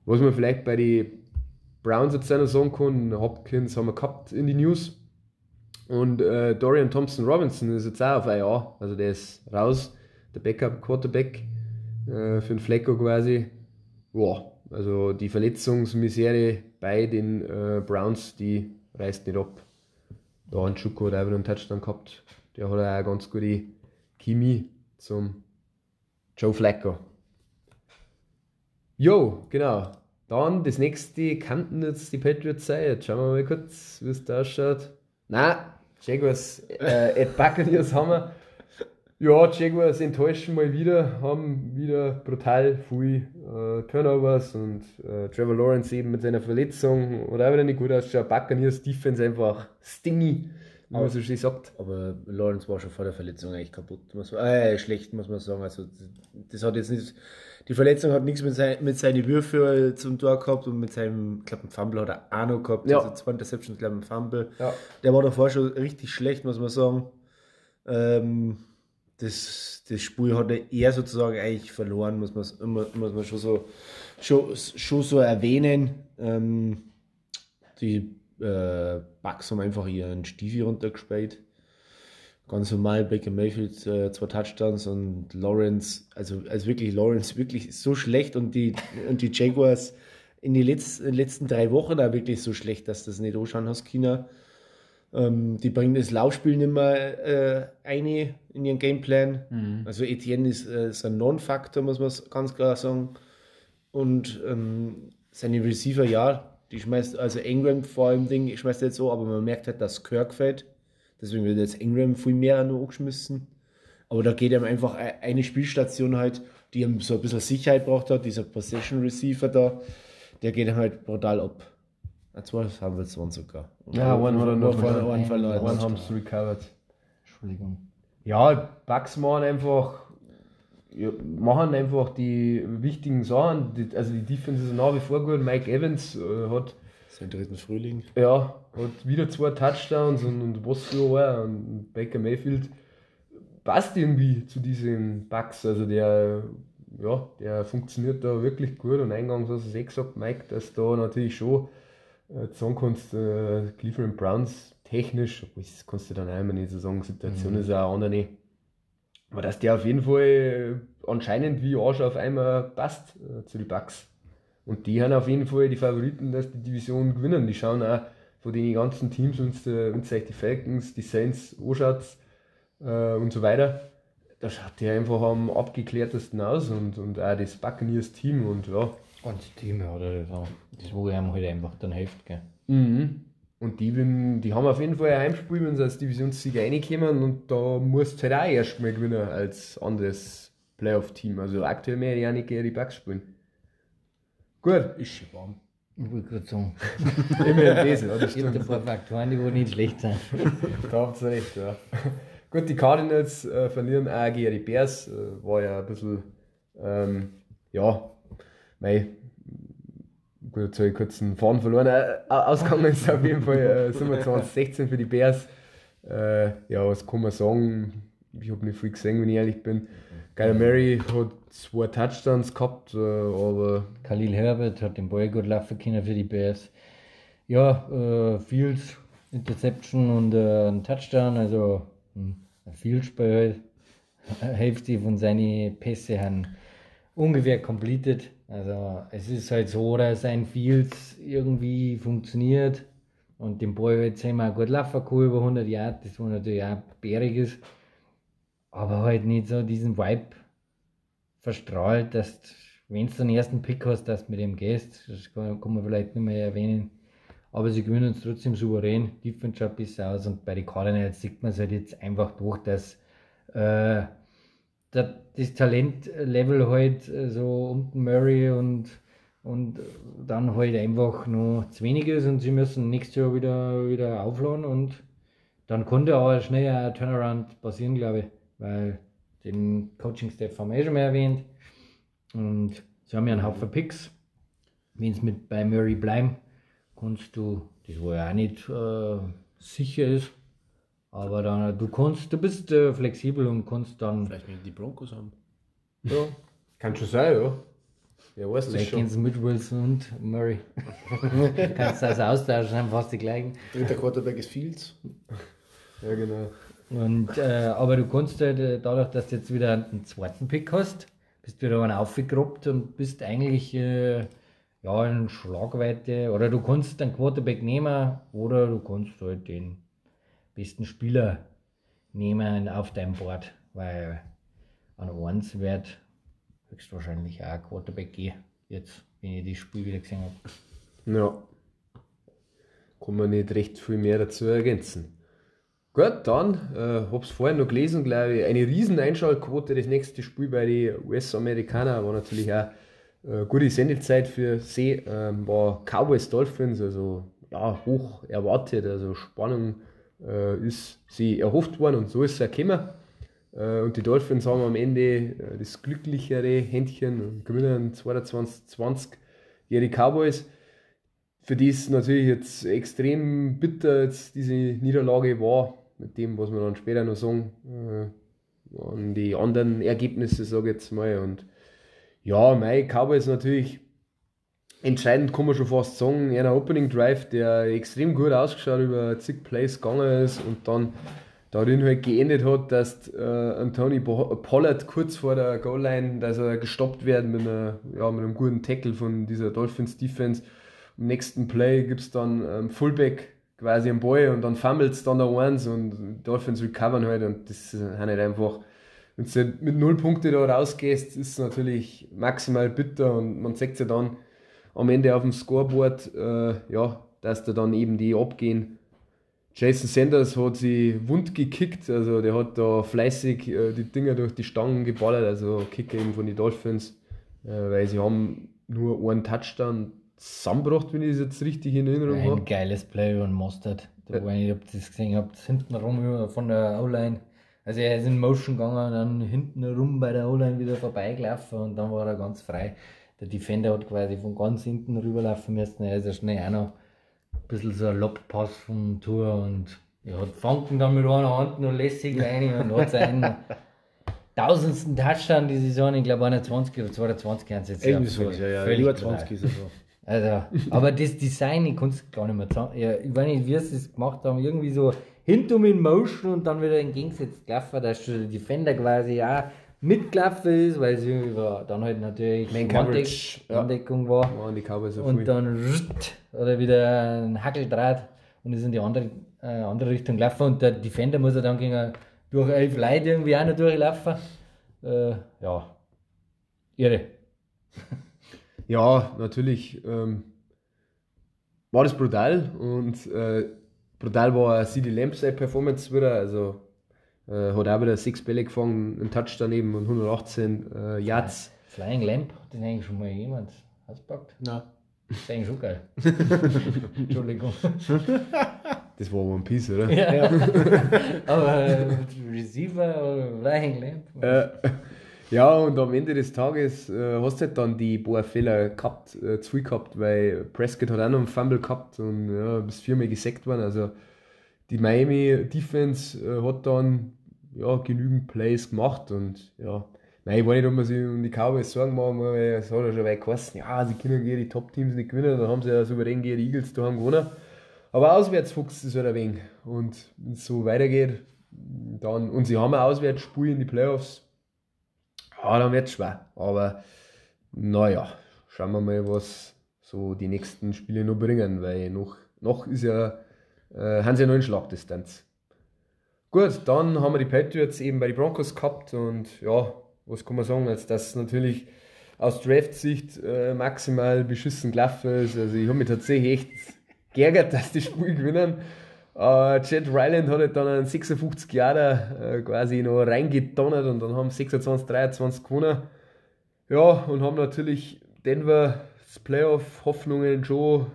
Was man vielleicht bei den Browns jetzt noch sagen kann, Hopkins haben wir gehabt in die News. Und äh, Dorian Thompson Robinson ist jetzt auch auf IA, also der ist raus, der Backup Quarterback äh, für den Flecko quasi. Boah, also die Verletzungsmisere bei den äh, Browns, die reißt nicht ab. Da hat Schuko da einen Touchdown gehabt. Der hat auch eine ganz gute Chemie zum Joe Flacco. Jo, genau. Dann das nächste kannten jetzt die Patriots sein. Jetzt schauen wir mal kurz, wie es da ausschaut. Nein, Jaguars äh, at Buccaneers haben wir. Ja, Jaguars enttäuschen mal wieder, haben wieder brutal viel äh, Turnovers und äh, Trevor Lawrence eben mit seiner Verletzung oder auch wieder nicht gut ausschaut. Buccaneers Defense einfach stingy, wie man so schön sagt. Aber Lawrence war schon vor der Verletzung eigentlich kaputt, muss man, äh, schlecht, muss man sagen. Also, das hat jetzt nicht, die Verletzung hat nichts mit, sein, mit seinen Würfen zum Tor gehabt und mit seinem, ich glaube, Fumble hat er auch noch gehabt. Ja. Also, zwei Interceptions, glaube ich, ein Fumble. Ja. Der war davor schon richtig schlecht, muss man sagen. Ähm, das, das Spiel hat er eher sozusagen eigentlich verloren, muss man, immer- muss man schon, so, schon, schon so erwähnen. Ähm, die äh, Bucks haben einfach ihren Stiefel runtergespielt. Ganz normal, Baker Mayfield äh, zwei Touchdowns und Lawrence, also, also wirklich Lawrence wirklich so schlecht und die, und die Jaguars in, den letzten drei Wochen auch wirklich so schlecht, dass das nicht anschauen hast, China. Ähm, die bringen das Laufspiel nicht mehr äh, ein in ihren Gameplan. Also Etienne ist, äh, ist ein Non-Faktor, muss man ganz klar sagen. Und ähm, seine Receiver, ja, die schmeißt, also Ingram vor allem Ding, schmeißt jetzt so, aber man merkt halt, dass Kirk fällt. Deswegen wird jetzt Ingram viel mehr noch angeschmissen. Aber da geht ihm einfach e- eine Spielstation halt, die ihm so ein bisschen Sicherheit braucht hat, dieser Possession Receiver da, der geht ihm halt brutal ab. Zwei haben wir jetzt waren sogar. Ja, one hat er noch. Verloren. One haben es recovered. Entschuldigung. Ja, Bugs machen einfach, ja, machen einfach die wichtigen Sachen. Die, also die Defense ist nach wie vor gut. Mike Evans äh, hat, Sein dritten Frühling. ja, hat wieder zwei Touchdowns und, und was für ein und Baker Mayfield passt irgendwie zu diesen Bugs. Also der, ja, der funktioniert da wirklich gut und eingangs hast du es eh gesagt, Mike, dass da natürlich schon äh, sagen kannst, äh, Cleveland Browns technisch, das kannst du dann auch immer nicht so sagen, Situation ist auch eine andere. Aber dass der auf jeden Fall anscheinend wie Arsch auf einmal passt äh, zu den Bucks. Und die haben auf jeden Fall die Favoriten, dass die Division gewinnen. Die schauen auch von den ganzen Teams, wenn du euch die Falcons, die Saints anschaut äh, und so weiter, da schaut die einfach am abgeklärtesten aus und, und auch das Buccaneers Team und ja. Ganze Team, ja, oder so. Das wo einem halt einfach dann hilft, gell. Mhm. Und die, wenn, die haben auf jeden Fall ein Heimspiel, wenn sie als Divisionssieger reinkommen und da musst du halt auch erstmal gewinnen als anderes Playoff-Team. Also aktuell mehr ja nicht gegen die Bucks spielen. Gut, Ist schon warm. Ich wollte gerade sagen, immerhin das, ja, das es gibt ein stimmt. paar Faktoren, die nicht schlecht sind. Da habt ihr recht, ja. Gut, die Cardinals äh, verlieren auch gegen die Bears. Äh, war ja ein bisschen, ähm, ja, mei, gut, jetzt habe ich kurz einen Faden verloren. Äh, ausgegangen ist auf jeden Fall äh, 27, 16 für die Bears. Äh, ja, was kann man sagen? Ich habe nicht viel gesehen, wenn ich ehrlich bin. Kyler Murray hat zwei Touchdowns gehabt, äh, aber Khalil Herbert hat den Ball gut laufen können für die Bears. Ja, äh, Fields, Interception und äh, ein Touchdown, also hm, ein Field-Spiel halt. Hälfte von seinen Pässe haben ungefähr completed. Also es ist halt so, dass ein Fields irgendwie funktioniert und den Ball jetzt einmal gut laufen kann, über 100 Jahre, das war natürlich auch bärig ist. Aber halt nicht so diesen Vibe verstrahlt, dass wenn du den ersten Pick hast, dass du mit dem gehst, das kann, kann man vielleicht nicht mehr erwähnen. Aber sie gewinnen uns trotzdem souverän, Defense schaut besser aus und bei den Cardinals sieht man es halt jetzt einfach durch, dass äh, das, Talentlevel halt äh, so den Murray und, und dann halt einfach noch zu wenig ist und sie müssen nächstes Jahr wieder, wieder aufladen und dann konnte aber schnell ein Turnaround passieren, glaube ich, weil den Coaching-Staff haben wir eh schon mal erwähnt und sie haben ja einen Haufen Picks. Wenn es mit bei Murray bleiben, kannst du, das wo ja auch nicht äh, sicher ist, aber dann, du kannst, du bist äh, flexibel und kannst dann Vielleicht wenn die Broncos haben. ja, kann schon sein, ja. Ja, weißt du Vielleicht schon. gehen sie mit Wilson und Murray. Kannst du also austauschen, haben fast die gleichen. Dritter Quarterback ist Fields. Ja, genau. Und, äh, aber du kannst halt, äh, dadurch, dass du jetzt wieder einen zweiten Pick hast, bist wieder einen aufgegruppt und bist eigentlich äh, ja, in Schlagweite. Oder du kannst einen Quarterback nehmen oder du kannst halt den besten Spieler nehmen auf deinem Board, weil an 1 wird höchstwahrscheinlich auch ein Quarterback gehen, jetzt, wenn ich das Spiel wieder gesehen habe. Ja. Kann man nicht recht viel mehr dazu ergänzen. Gut, dann äh, hab's vorhin noch gelesen, glaube ich, eine riesen Einschaltquote. Das nächste Spiel bei den US-Amerikanern war natürlich auch äh, gute Sendezeit für sie. Ähm, war Cowboys Dolphins, also ja, hoch erwartet, also Spannung äh, ist sie erhofft worden und so ist es auch gekommen. Äh, und die Dolphins haben am Ende äh, das glücklichere Händchen und gewinnen 22-20 gegen die Cowboys für die es natürlich jetzt extrem bitter jetzt diese Niederlage war, mit dem, was wir dann später noch sagen, äh, an die anderen Ergebnisse, sage ich jetzt mal. Und ja, mein Cowboys natürlich entscheidend, kann man schon fast sagen, einer Opening Drive, der extrem gut ausgeschaut über zig Plays gegangen ist und dann darin halt geendet hat, dass äh, Anthony Pollard kurz vor der Goal-Line, dass er gestoppt wird mit, einer, ja, mit einem guten Tackle von dieser Dolphins Defense. Im nächsten Play gibt es dann ähm, Fullback quasi am Ball und dann fummelt es dann der Ones und die Dolphins recovern halt und das ist halt einfach, wenn du halt mit null Punkte da rausgehst, ist es natürlich maximal bitter und man sagt ja dann am Ende auf dem Scoreboard, äh, ja, dass da dann eben die abgehen. Jason Sanders hat sie wund gekickt, also der hat da fleißig äh, die Dinger durch die Stangen geballert, also Kicker eben von den Dolphins, äh, weil sie haben nur einen Touchdown zusammengebracht, wenn ich das jetzt richtig in Erinnerung Ein habe. geiles Play über den Mustard. Da war ich, ob ihr das gesehen habt, hinten rum über- von der O-Line. Also er ist in Motion gegangen, dann hinten rum bei der O-Line wieder vorbeigelaufen und dann war er ganz frei. Der Defender hat quasi von ganz hinten rüberlaufen müssen. Er ist ja schnell auch noch ein bisschen so ein Lobpass vom Tour und er hat fangen dann mit einer Hand noch lässig rein und hat seinen tausendsten Touchdown die Saison, ich glaube 21 oder 22 haben sie jetzt Irgendwie sowas, ja, ja. Brutal. 20 ist er so. Also, aber das Design, ich kann es gar nicht mehr sagen. Ja, ich weiß nicht, wie sie es gemacht haben. Irgendwie so hintum in Motion und dann wieder entgegengesetzt gelaufen, dass der Defender quasi auch mitgelaufen ist, weil es irgendwie war, dann halt natürlich Mandeck- Coverage, ja. War. Waren die Cowboys Und viel. dann rrrt, oder wieder ein Hackeldraht und ist in die andere, äh, andere Richtung gelaufen und der Defender muss ja dann gegen, durch elf Leute irgendwie auch noch durchlaufen. Äh, ja, irre. Ja, natürlich ähm, war das brutal und äh, brutal war CD Lamb seine Performance wieder. Also äh, hat auch wieder sechs Bälle gefangen, einen Touchdown eben und 118 äh, Yards. Flying Lamp, hat den eigentlich schon mal jemand ausgepackt? Nein. Das ist eigentlich schon geil. Entschuldigung. Das war One Piece, oder? Ja. Aber äh, Receiver oder Flying Lamp? Ja, und am Ende des Tages äh, hast du halt dann die paar Fehler gehabt, äh, viel gehabt, weil Prescott hat auch noch einen Fumble gehabt und ja, bis viermal gesackt worden. Also die Miami Defense äh, hat dann ja, genügend Plays gemacht und ja, nein, ich weiß nicht, ob man sich um die Cowboys Sorgen machen muss, weil es hat ja schon weit geheißen, ja, sie können gegen die Top-Teams nicht gewinnen, dann haben sie ja souverän gegen die Eagles daheim gewonnen. Aber auswärts fuchst es halt ein wenig. Und wenn es so weitergeht, dann, und sie haben ein Auswärtsspiel in die Playoffs, ja, dann wird es schwer. Aber naja, schauen wir mal, was so die nächsten Spiele noch bringen, weil noch, noch ist ja, äh, haben sie ja noch in Schlagdistanz. Gut, dann haben wir die Patriots eben bei den Broncos gehabt und ja, was kann man sagen, als das natürlich aus Draft-Sicht äh, maximal beschissen gelaufen ist. Also ich habe mich tatsächlich echt geärgert, dass die Spiel gewinnen. Äh, Chad Ryland hat halt dann einen 56 Jahre äh, quasi noch reingedonnert und dann haben 26, 23 gewonnen. Ja, und haben natürlich Denver Playoff-Hoffnungen schon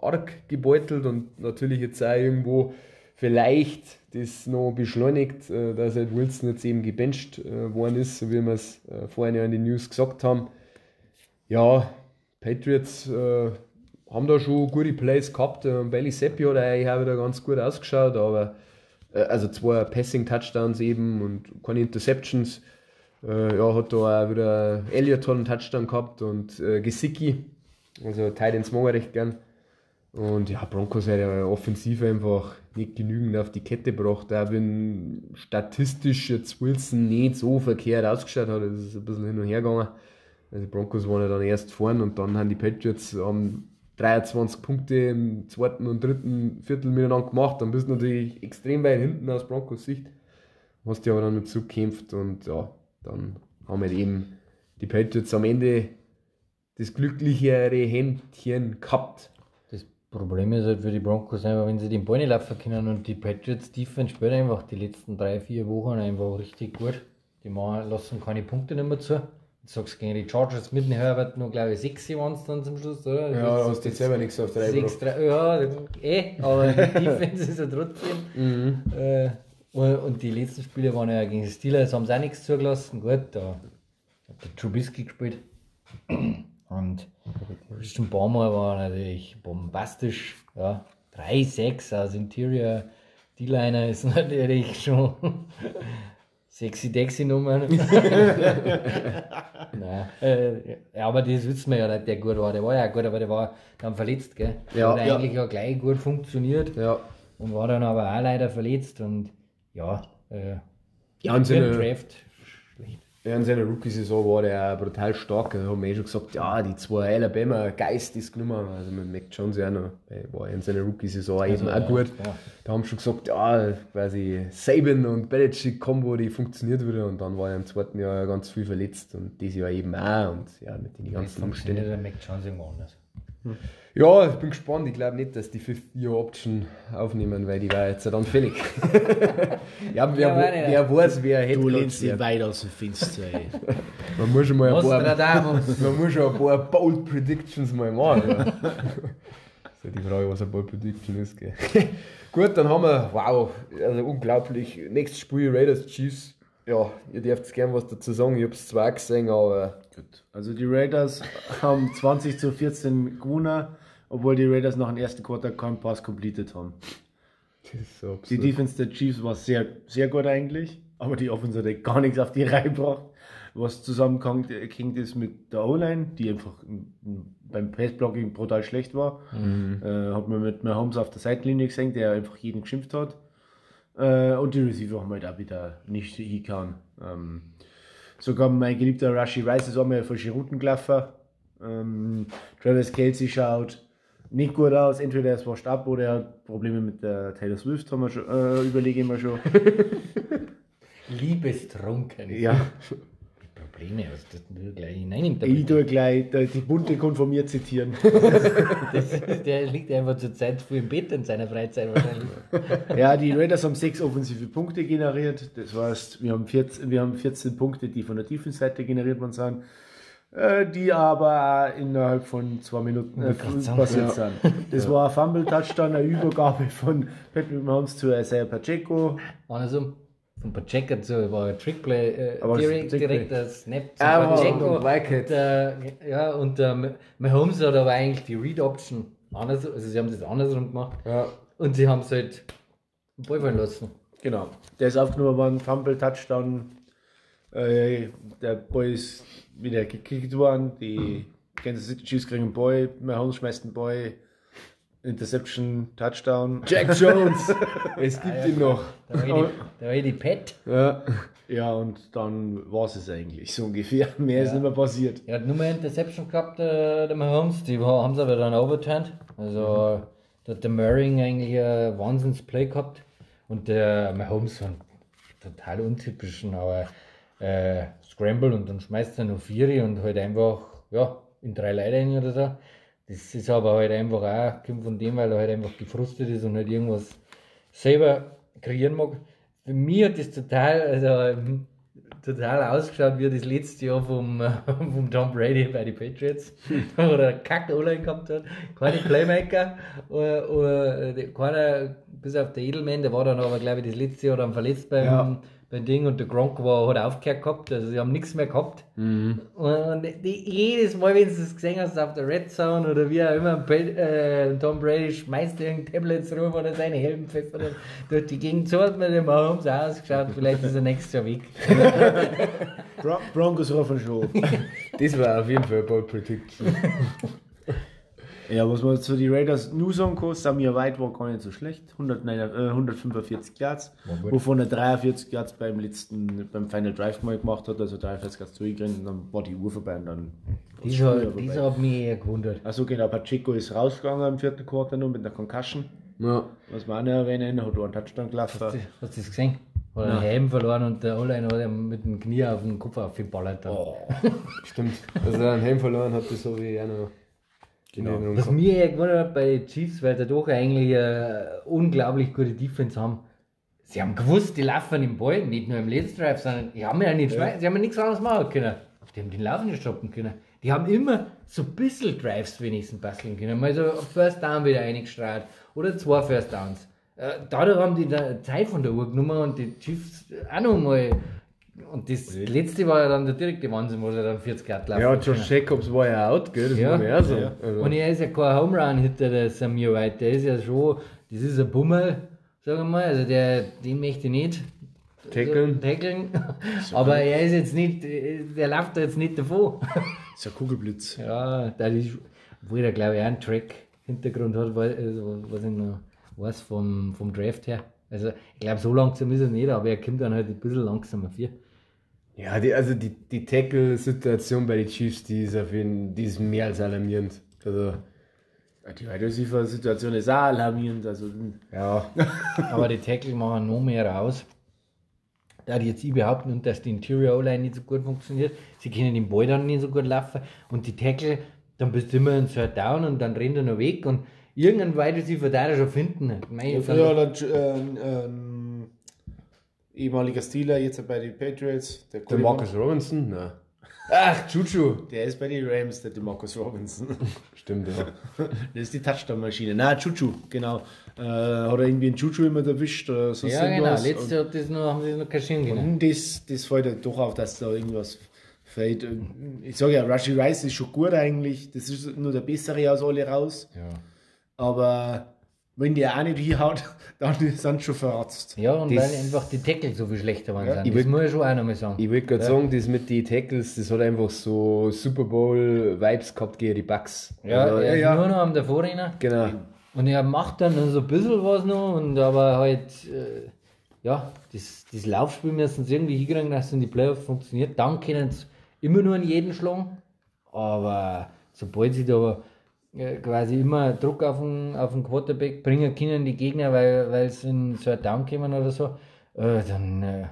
arg gebeutelt und natürlich jetzt auch irgendwo vielleicht das noch beschleunigt, äh, dass halt Wilson jetzt eben gebencht äh, worden ist, so wie wir es äh, vorhin ja in den News gesagt haben. Ja, Patriots haben da schon gute Plays gehabt. Äh, Bailey Seppi hat eigentlich auch wieder ganz gut ausgeschaut, aber äh, also zwei Passing-Touchdowns eben und keine Interceptions. Äh, ja, hat da auch wieder Elliott einen Touchdown gehabt und äh, Gesicki, also Titans mag ich recht gern. Und ja, Broncos hat ja offensiv einfach nicht genügend auf die Kette gebracht, auch wenn statistisch jetzt Wilson nicht so verkehrt ausgeschaut hat, das ist ein bisschen hin und her gegangen. Also Broncos waren ja dann erst vorn und dann haben die Patriots um 23 Punkte im zweiten und dritten Viertel miteinander gemacht. Dann bist du natürlich extrem weit hinten aus Broncos Sicht. Hast dich aber dann mit zugekämpft und ja, dann haben wir eben die Patriots am Ende das glücklichere Händchen gehabt. Das Problem ist halt für die Broncos einfach, wenn sie den Ball nicht laufen können und die Patriots Defense spielt einfach die letzten drei, vier Wochen einfach richtig gut. Die machen, lassen keine Punkte mehr zu. Du sagst gegen die Chargers mit dem Herbert nur, glaube ich, 6 waren es dann zum Schluss, oder? Ja, Das hast ist- du jetzt selber nichts auf der drei, ja, eh, aber die Defense ist ja trotzdem. Mhm. Äh, und, die letzten Spiele waren ja gegen die Steelers, haben sie auch nichts zugelassen. Gut, da hat der Trubisky gespielt. Und Christian Baumer war natürlich bombastisch. Ja, 3-6 als Interior D-Liner ist natürlich schon sexy Dexy Nummer. Nein, äh, ja, aber das wissen wir ja nicht, der gut war. Der war ja auch gut, aber der war dann verletzt, gell? Ja. Hat Ja. eigentlich ja gleich gut funktioniert Ja. und war dann aber auch leider verletzt und ja, äh, Ja, und seine, Draft. Ja, in seiner Rookie-Saison war der brutal stark. Da haben wir eh schon gesagt, ja, die zwei Alabama Geist ist genommen. Also mit Mac Jones ja noch, war in seiner Rookie-Saison eben Also, auch gut. Ja. Da haben sie schon gesagt, ja, quasi Saban und Belichick-Kombo, die funktioniert wieder. Und dann war er im zweiten Jahr ja ganz viel verletzt und dieses Jahr eben auch. Und ja, mit den ganzen Umständen. der Mac Jones irgendwo anders. Ja, ich bin gespannt. Ich glaube nicht, dass die Fifth-Year-Option aufnehmen, weil die war jetzt ja dann fällig. ja, wer, Ja, wo- meine- wer weiß, wer hätte Du lehnst dich weit aus dem Fenster. Man muss schon mal ein paar, man muss schon ein paar Bold Predictions mal machen. Ja. das ist ja die Frage, was eine Bold Prediction ist. Gell. Gut, dann haben wir, wow, also unglaublich. Nächstes Spiel Raiders Chiefs. Ja, ihr dürft gerne was dazu sagen. Ich habe es zwar auch gesehen, aber Gut. Also die Raiders haben 20 zu 14 gewonnen, obwohl die Raiders nach dem ersten Quarter keinen Pass completed haben. so Die. Defense der Chiefs war sehr, sehr gut eigentlich, aber die Offense hat gar nichts auf die Reihe gebracht. Was zusammenhängt ist mit der O-Line, die einfach beim Passblocking brutal schlecht war. Äh, hat man mit Mahomes auf der Seitenlinie gesehen, der einfach jeden geschimpft hat. Äh, und die Receiver haben halt auch wieder nicht hingehauen. Ähm, sogar mein geliebter Rashi Rice ist einmal falsche Routen gelaufen. Ähm, Travis Kelsey schaut nicht gut aus. Entweder es wascht ab oder er hat Probleme mit der Taylor Swift, haben wir schon, äh, überlege ich mir schon. Liebestrunken. ja, Probleme, was das denn gleich ich hineininterpretiert. tue gleich die, die bunte konformiert zitieren. Das Der liegt einfach zur Zeit früh im Bett in seiner Freizeit wahrscheinlich. ja, die Raiders haben sechs offensive Punkte generiert. Das heißt, wir haben 14, wir haben 14 Punkte, die von der Defense-Seite generiert worden sind. äh, Die aber innerhalb von zwei Minuten äh, passiert sind. Das war ein Fumble-Touchdown, eine Übergabe von Patrick Mahomes zu Isaiah Pacheco. Andersrum, von Pacheco zu war ein Trickplay, äh, Aber direkt, direkt der Snap zu Ah, Pacheco. und. Und, äh, ja, und äh, Mahomes hat aber eigentlich die Read-Option anders, also sie haben das andersrum gemacht. Ja. Und sie haben es halt Ball fallen lassen. Genau. Der ist aufgenommen worden, Fumble-Touchdown. Äh, der Ball ist wieder gekickt worden. Die Kansas City Chiefs kriegen einen Ball, Mahomes schmeißt einen Ball. Interception, Touchdown. Jack Jones, es gibt ihn noch. Da war die, da war ich die Pet. Ja. Ja, und dann war es eigentlich so ungefähr. Mehr ist nicht mehr passiert. Er hat nur mehr Interception gehabt, äh, der Mahomes. Die haben sie aber dann overturned. Also, da hat der Murray eigentlich ein Wahnsinns-Play gehabt. Und der Mahomes war ein total untypischen, aber äh, Scramble und dann schmeißt er noch vier und halt einfach, ja, in drei Leute oder so. Das ist aber halt einfach auch, kommt von dem, weil er halt einfach gefrustet ist und halt irgendwas selber kreieren mag. Für mich hat das total, also ähm, total ausgeschaut wie das letzte Jahr vom, äh, vom Tom Brady bei den Patriots, wo er einen kack online gehabt hat. Keine Playmaker, oder, oder, keiner, bis auf der Edelman, der war dann aber, glaube ich, das letzte Jahr dann verletzt beim, Ja. Beim Ding und der Gronk war, hat aufgehört gehabt, also sie haben nichts mehr gehabt. Mhm. Und die, jedes Mal, wenn du es gesehen hast auf der Red Zone oder wie auch immer, äh, Tom Brady schmeißt irgendein Tablets rum oder seine Helm pfeffert durch die Gegend. So hat man den Mahomes ausgeschaut, vielleicht ist er nächstes Jahr weg. Bron Broncos rufen schon. Das war auf jeden Fall eine Bold Prediction. Ja, was man zu die Raiders nur sagen kann, Samir White war gar nicht so schlecht. 109, äh, 145 Yards, wovon er 43 Yards beim letzten, beim Final Drive mal gemacht hat, also 43 Yards zurückgerannt und dann war die Uhr vorbei und dann. Dieser, dieser hat mich eher gewundert. Also genau, Pacheco ist rausgegangen im vierten Quarter nur mit einer Concussion. Ja. Was wir auch noch erwähnen, hat auch einen Touchdown gelaufen. Hast du hast du das gesehen? Hat einen Helm verloren und der Olein hat ihm mit dem Knie auf den Kopf aufgeballert. dann. Stimmt. Also er einen Helm verloren hat, das habe ich auch noch. Genau. Was mir eher gewundert hat bei den Chiefs, weil sie doch eigentlich eine unglaublich gute Defense haben. Sie haben gewusst, die laufen im Ball, nicht nur im letzten Drive, sondern die haben ja nicht schmeißen, sie haben ja nichts anderes machen können. Die haben den Lauf nicht stoppen können. Die haben immer so ein bisschen Drives wenigstens basteln können. Mal so First Down wieder eingestrahlt oder zwei First Downs. Äh, dadurch haben die Zeit von der Uhr genommen und die Chiefs auch noch mal. Und das letzte war ja dann der direkte Wahnsinn, wo sie dann 40 Yard laufen Ja, können. Josh Jacobs war ja out, gell? Das Ja. muss man ja sagen. Ja. Also, Und er ist ja kein Home Run Hitter, der Samir White. Der ist ja schon, das ist ein Bummel, sagen wir mal. Also der, den möchte ich nicht Tackeln. tackeln. Aber er ist jetzt nicht, der läuft da jetzt nicht davon. Das ist ein Kugelblitz. ja, das ist, obwohl er glaube ich auch einen Track-Hintergrund hat, weil, also, was ich noch weiß vom, vom Draft her. Also ich glaube, so langsam ist er nicht, aber er kommt dann halt ein bisschen langsamer für. Ja, die, also die, die Tackle-Situation bei den Chiefs, die ist auf jeden die ist mehr als alarmierend. Also, Die Wide Receiver-Situation ist auch alarmierend. Also, ja. Aber die Tackle machen noch mehr raus. Da die jetzt ich behaupten, und dass die Interior O-Line nicht so gut funktioniert. Sie können den Ball dann nicht so gut laufen. Und die Tackle, dann bist du immer ein Third Down und dann rennt er noch weg. Und irgendein Wide Receiver da schon finden. Mei, ja, dann- dann, äh, ähm, ehemaliger Stealer, jetzt bei den Patriots. Der, Der. Marcus Robinson? Nein. Ach, Juju. Der ist bei den Rams, der Demarcus Robinson. Stimmt, ja. Das ist die Touchdown-Maschine. Nein, Chuchu, genau. Äh, hat er irgendwie einen Chuchu immer erwischt oder sonst ja, genau. irgendwas. Letztes Jahr das noch, haben sie das noch kaschieren und, können. das, das fällt halt doch auf, dass da irgendwas fällt. Ich sage ja, Rashi Rice ist schon gut eigentlich. Das ist nur der bessere aus alle raus. Ja. Aber wenn der auch nicht hinhaut, dann sind sie schon verratzt. Ja, und Das- weil einfach die Tackle so viel schlechter waren. sind. ich das muss ich schon auch nochmal sagen. Ich wollte gerade sagen, das mit den Tackles, das hat einfach so Super Bowl-Vibes gehabt gegen die Bucks. ja, also, er ist ja. nur noch am Vorrenner. Genau. Und er macht dann so ein bisschen was noch, und aber halt, äh, ja, das, das Laufspiel müssen sie irgendwie hinkriegen, dass es in die Playoffs funktioniert. Dann können sie immer nur an jeden schlagen. Aber sobald sie da quasi immer Druck auf den, auf den Quarterback bringen können, die Gegner, weil, sie in so ein Down kommen oder so, äh, dann, äh,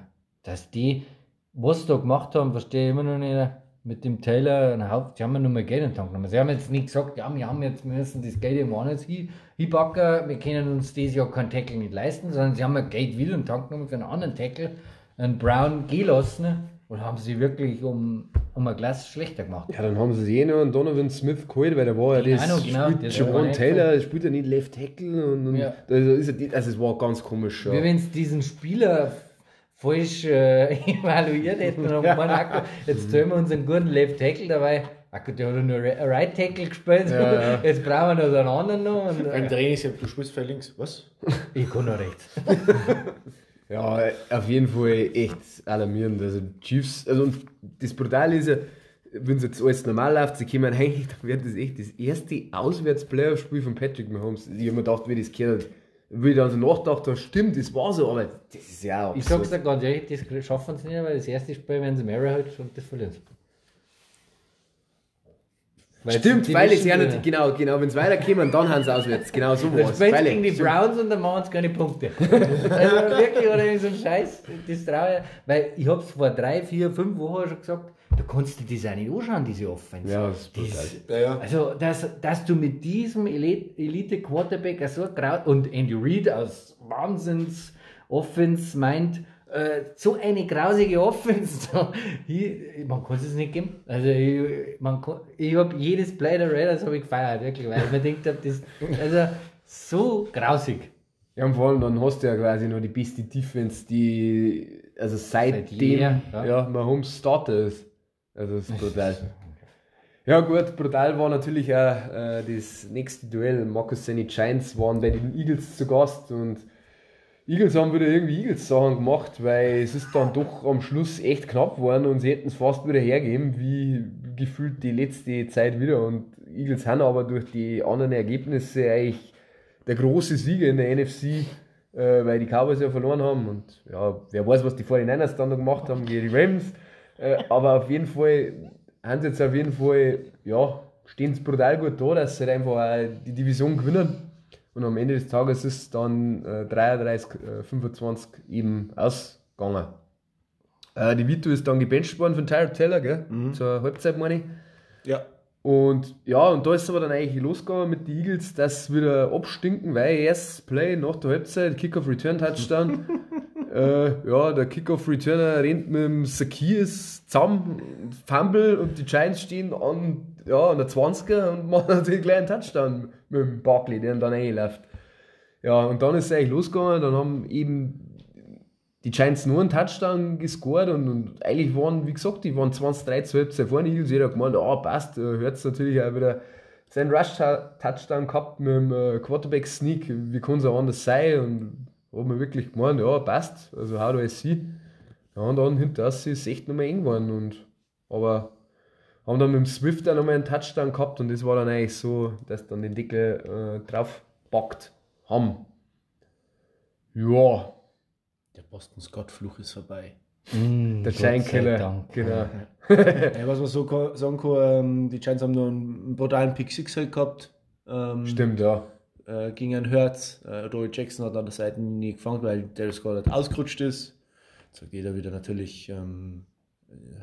dass die, was sie da gemacht haben, verstehe ich immer noch nicht. Mit dem Taylor, ein Haupt, die haben ja nur mal Geld in den Tank genommen. Sie haben jetzt nicht gesagt, ja, wir haben jetzt, müssen das Geld im hin- hinpacken, wir können uns dieses Jahr kein Tackle nicht leisten, sondern sie haben ja Geld wieder in den Tank genommen für einen anderen Tackle, einen Brown gelassen und haben sie wirklich um, um ein Glas schlechter gemacht. Ja, dann haben sie eh noch einen Donovan Smith geholt, weil der war ja Den das, genau, spielt Javon Taylor, spielt ja nicht Left Tackle und, und Ja. also, ist er, also es war ganz komisch. Wie Ja. wenn sie diesen Spieler falsch äh, evaluiert hätten und haben gemeint, Akku, jetzt zählen wir uns einen guten Left Tackle dabei. Akku, der hat ja nur Right Tackle gespielt. Ja, ja. Jetzt brauchen wir noch so einen anderen noch. Und, Beim äh, Training ist ja, du spielst für links. Was? ich kann noch rechts. Ja, auf jeden Fall echt alarmierend. Also Chiefs, also und das Brutale ist ja, wenn es jetzt alles normal läuft, sie kommen eigentlich, dann wird das echt das erste Auswärts-Playoff-Spiel von Patrick Mahomes. Ich habe mir gedacht, wie das gehört wie ich dann so nachgedacht habe, stimmt, das war so, aber das ist ja auch Ich sag's dir ganz ehrlich, das schaffen sie nicht, weil das erste Spiel werden sie Mary halt und das verlieren sie. Weil Stimmt, weil es ja äh, nicht, genau, genau, wenn es weiterkommen, dann haben sie auswärts. Genau so war es. Weil- gegen die Browns und dann machen sie keine Punkte. also wirklich, oder so ein Scheiß, das traue ich. Weil ich hab's vor drei, vier, fünf Wochen schon gesagt, du kannst dir das auch nicht anschauen, diese Offense. Ja, das ist. Das- Ja, ja. Also, dass, dass du mit diesem Elite- Elite-Quarterback so grau und Andy Reid aus Wahnsinns Offense meint, äh, so eine grausige Offense, ich, man kann es nicht geben. Also, ich, man kann- ich habe jedes Play der Raiders habe ich gefeiert, wirklich, weil ich mir gedacht habe, das, also, so grausig. Ja, und vor allem dann hast du ja quasi noch die beste Defense, die, also seitdem, jeher, ja, ja. Mahomes Starter ist. Also das ist brutal. Ja gut, brutal war natürlich auch äh, das nächste Duell. Marcus Senny Giants waren bei den Eagles zu Gast und Eagles haben wieder irgendwie Eagles-Sachen gemacht, weil es ist dann doch am Schluss echt knapp geworden und sie hätten es fast wieder hergeben, wie gefühlt die letzte Zeit wieder. Und Eagles haben aber durch die anderen Ergebnisse eigentlich der große Sieger in der NFC, äh, weil die Cowboys ja verloren haben. Und ja, wer weiß, was die 49ers dann noch gemacht haben gegen die Rams. Äh, aber auf jeden Fall haben sie jetzt auf jeden Fall, ja, stehen sie brutal gut da, dass sie halt einfach die Division gewinnen. Und am Ende des Tages ist es dann äh, 33, äh, 25 eben ausgegangen. Äh, die Vito ist dann gebencht worden von Tyrod Taylor, gell? Zur Halbzeit, meine ich. Ja. Und ja, und da ist aber dann eigentlich losgegangen mit den Eagles, dass wieder abstinken, weil erstes Play nach der Halbzeit, Kickoff-Return-Touchdown. äh, ja, der Kickoff-Returner rennt mit dem Sakias zusammen, Fumble und die Giants stehen an, ja, an der 20er und machen natürlich gleich einen Touchdown mit dem Barkley, der dann reinläuft. Ja, und dann ist es eigentlich losgegangen, dann haben eben die Giants nur einen Touchdown gescored und, und eigentlich waren, wie gesagt, die waren 20-3 zur Halbzeit vorne, Eagles, jeder hat gemeint, ah, passt, hört es natürlich auch wieder seinen Rush-Touchdown gehabt mit dem äh, Quarterback-Sneak, wie kann es auch anders sein und hat mir wirklich gemeint, ja, passt, also how do I see? Ja, und dann hinter ist es echt nochmal eng geworden und, aber haben dann mit dem Swift auch nochmal einen Touchdown gehabt und das war dann eigentlich so, dass dann den Deckel äh, drauf packt haben. Ja, Der Boston Scott-Fluch ist vorbei. Mm, der Dank. genau. Ja, was man so sagen kann, ähm, die Giants haben nur einen brutalen Pick 6 halt gehabt. Ähm, Stimmt, ja. Äh, gegen einen Hertz. Äh, Dory Jackson hat an der Seite nie gefangen, weil Darius Scott halt ausgerutscht ist. Jetzt sagt jeder wieder natürlich, ähm,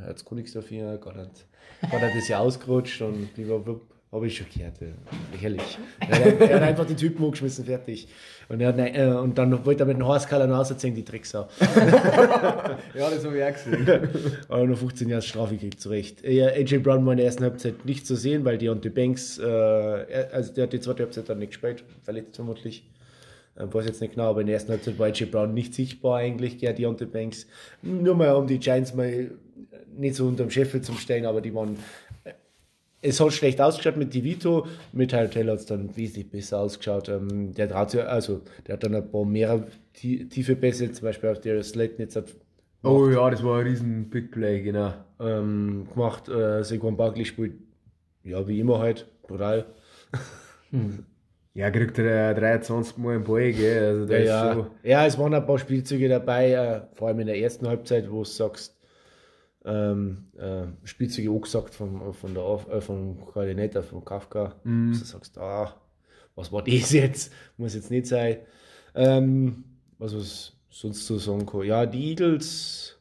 Hertz kann nichts dafür, Gott hat, Gott hat das ja ausgerutscht und habe ich schon gehört. äh, Lächerlich. Er hat, er hat einfach den Typen hochgeschmissen, fertig. Und, er hat, äh, und dann wollte er mit dem Horskaller rausziehen, die Drecksau. Ja, das habe ich auch gesehen. Aber nur 15 Jahre Strafe gekriegt, zu Recht. Äh, AJ Brown war in der ersten Halbzeit nicht zu sehen, weil Deontay Banks, äh, also der hat die zweite Halbzeit dann nicht gespielt, verletzt vermutlich. Äh, weiß jetzt nicht genau, aber in der ersten Halbzeit war AJ Brown nicht sichtbar eigentlich, der Deontay Banks. Nur mal um die Giants mal nicht so unterm Scheffel zu stellen, aber die waren. äh, Es hat schlecht ausgeschaut mit Divito, mit Taylor hat es dann wesentlich besser ausgeschaut. Ähm, der, sich, also, der hat dann ein paar mehr tie- tiefe Pässe, zum Beispiel auf der Slayton jetzt hat Oh ja, das war ein riesen Big Play, genau. ähm, gemacht. Äh, Saquon Barkley spielt, ja, wie immer halt, brutal. Ja, kriegt er 23 Mal einen Ball, gell? Also Ja, ist ja. schon. ja, es waren ein paar Spielzüge dabei, äh, vor allem in der ersten Halbzeit, wo du sagst, ähm, äh, Spielzüge angesagt vom, von der, Auf- äh, vom Koordinator, von Kafka, wo du sagst, ah, was war das jetzt? Muss jetzt nicht sein. Ähm, was was sonst zu sagen kann. Ja, die Eagles,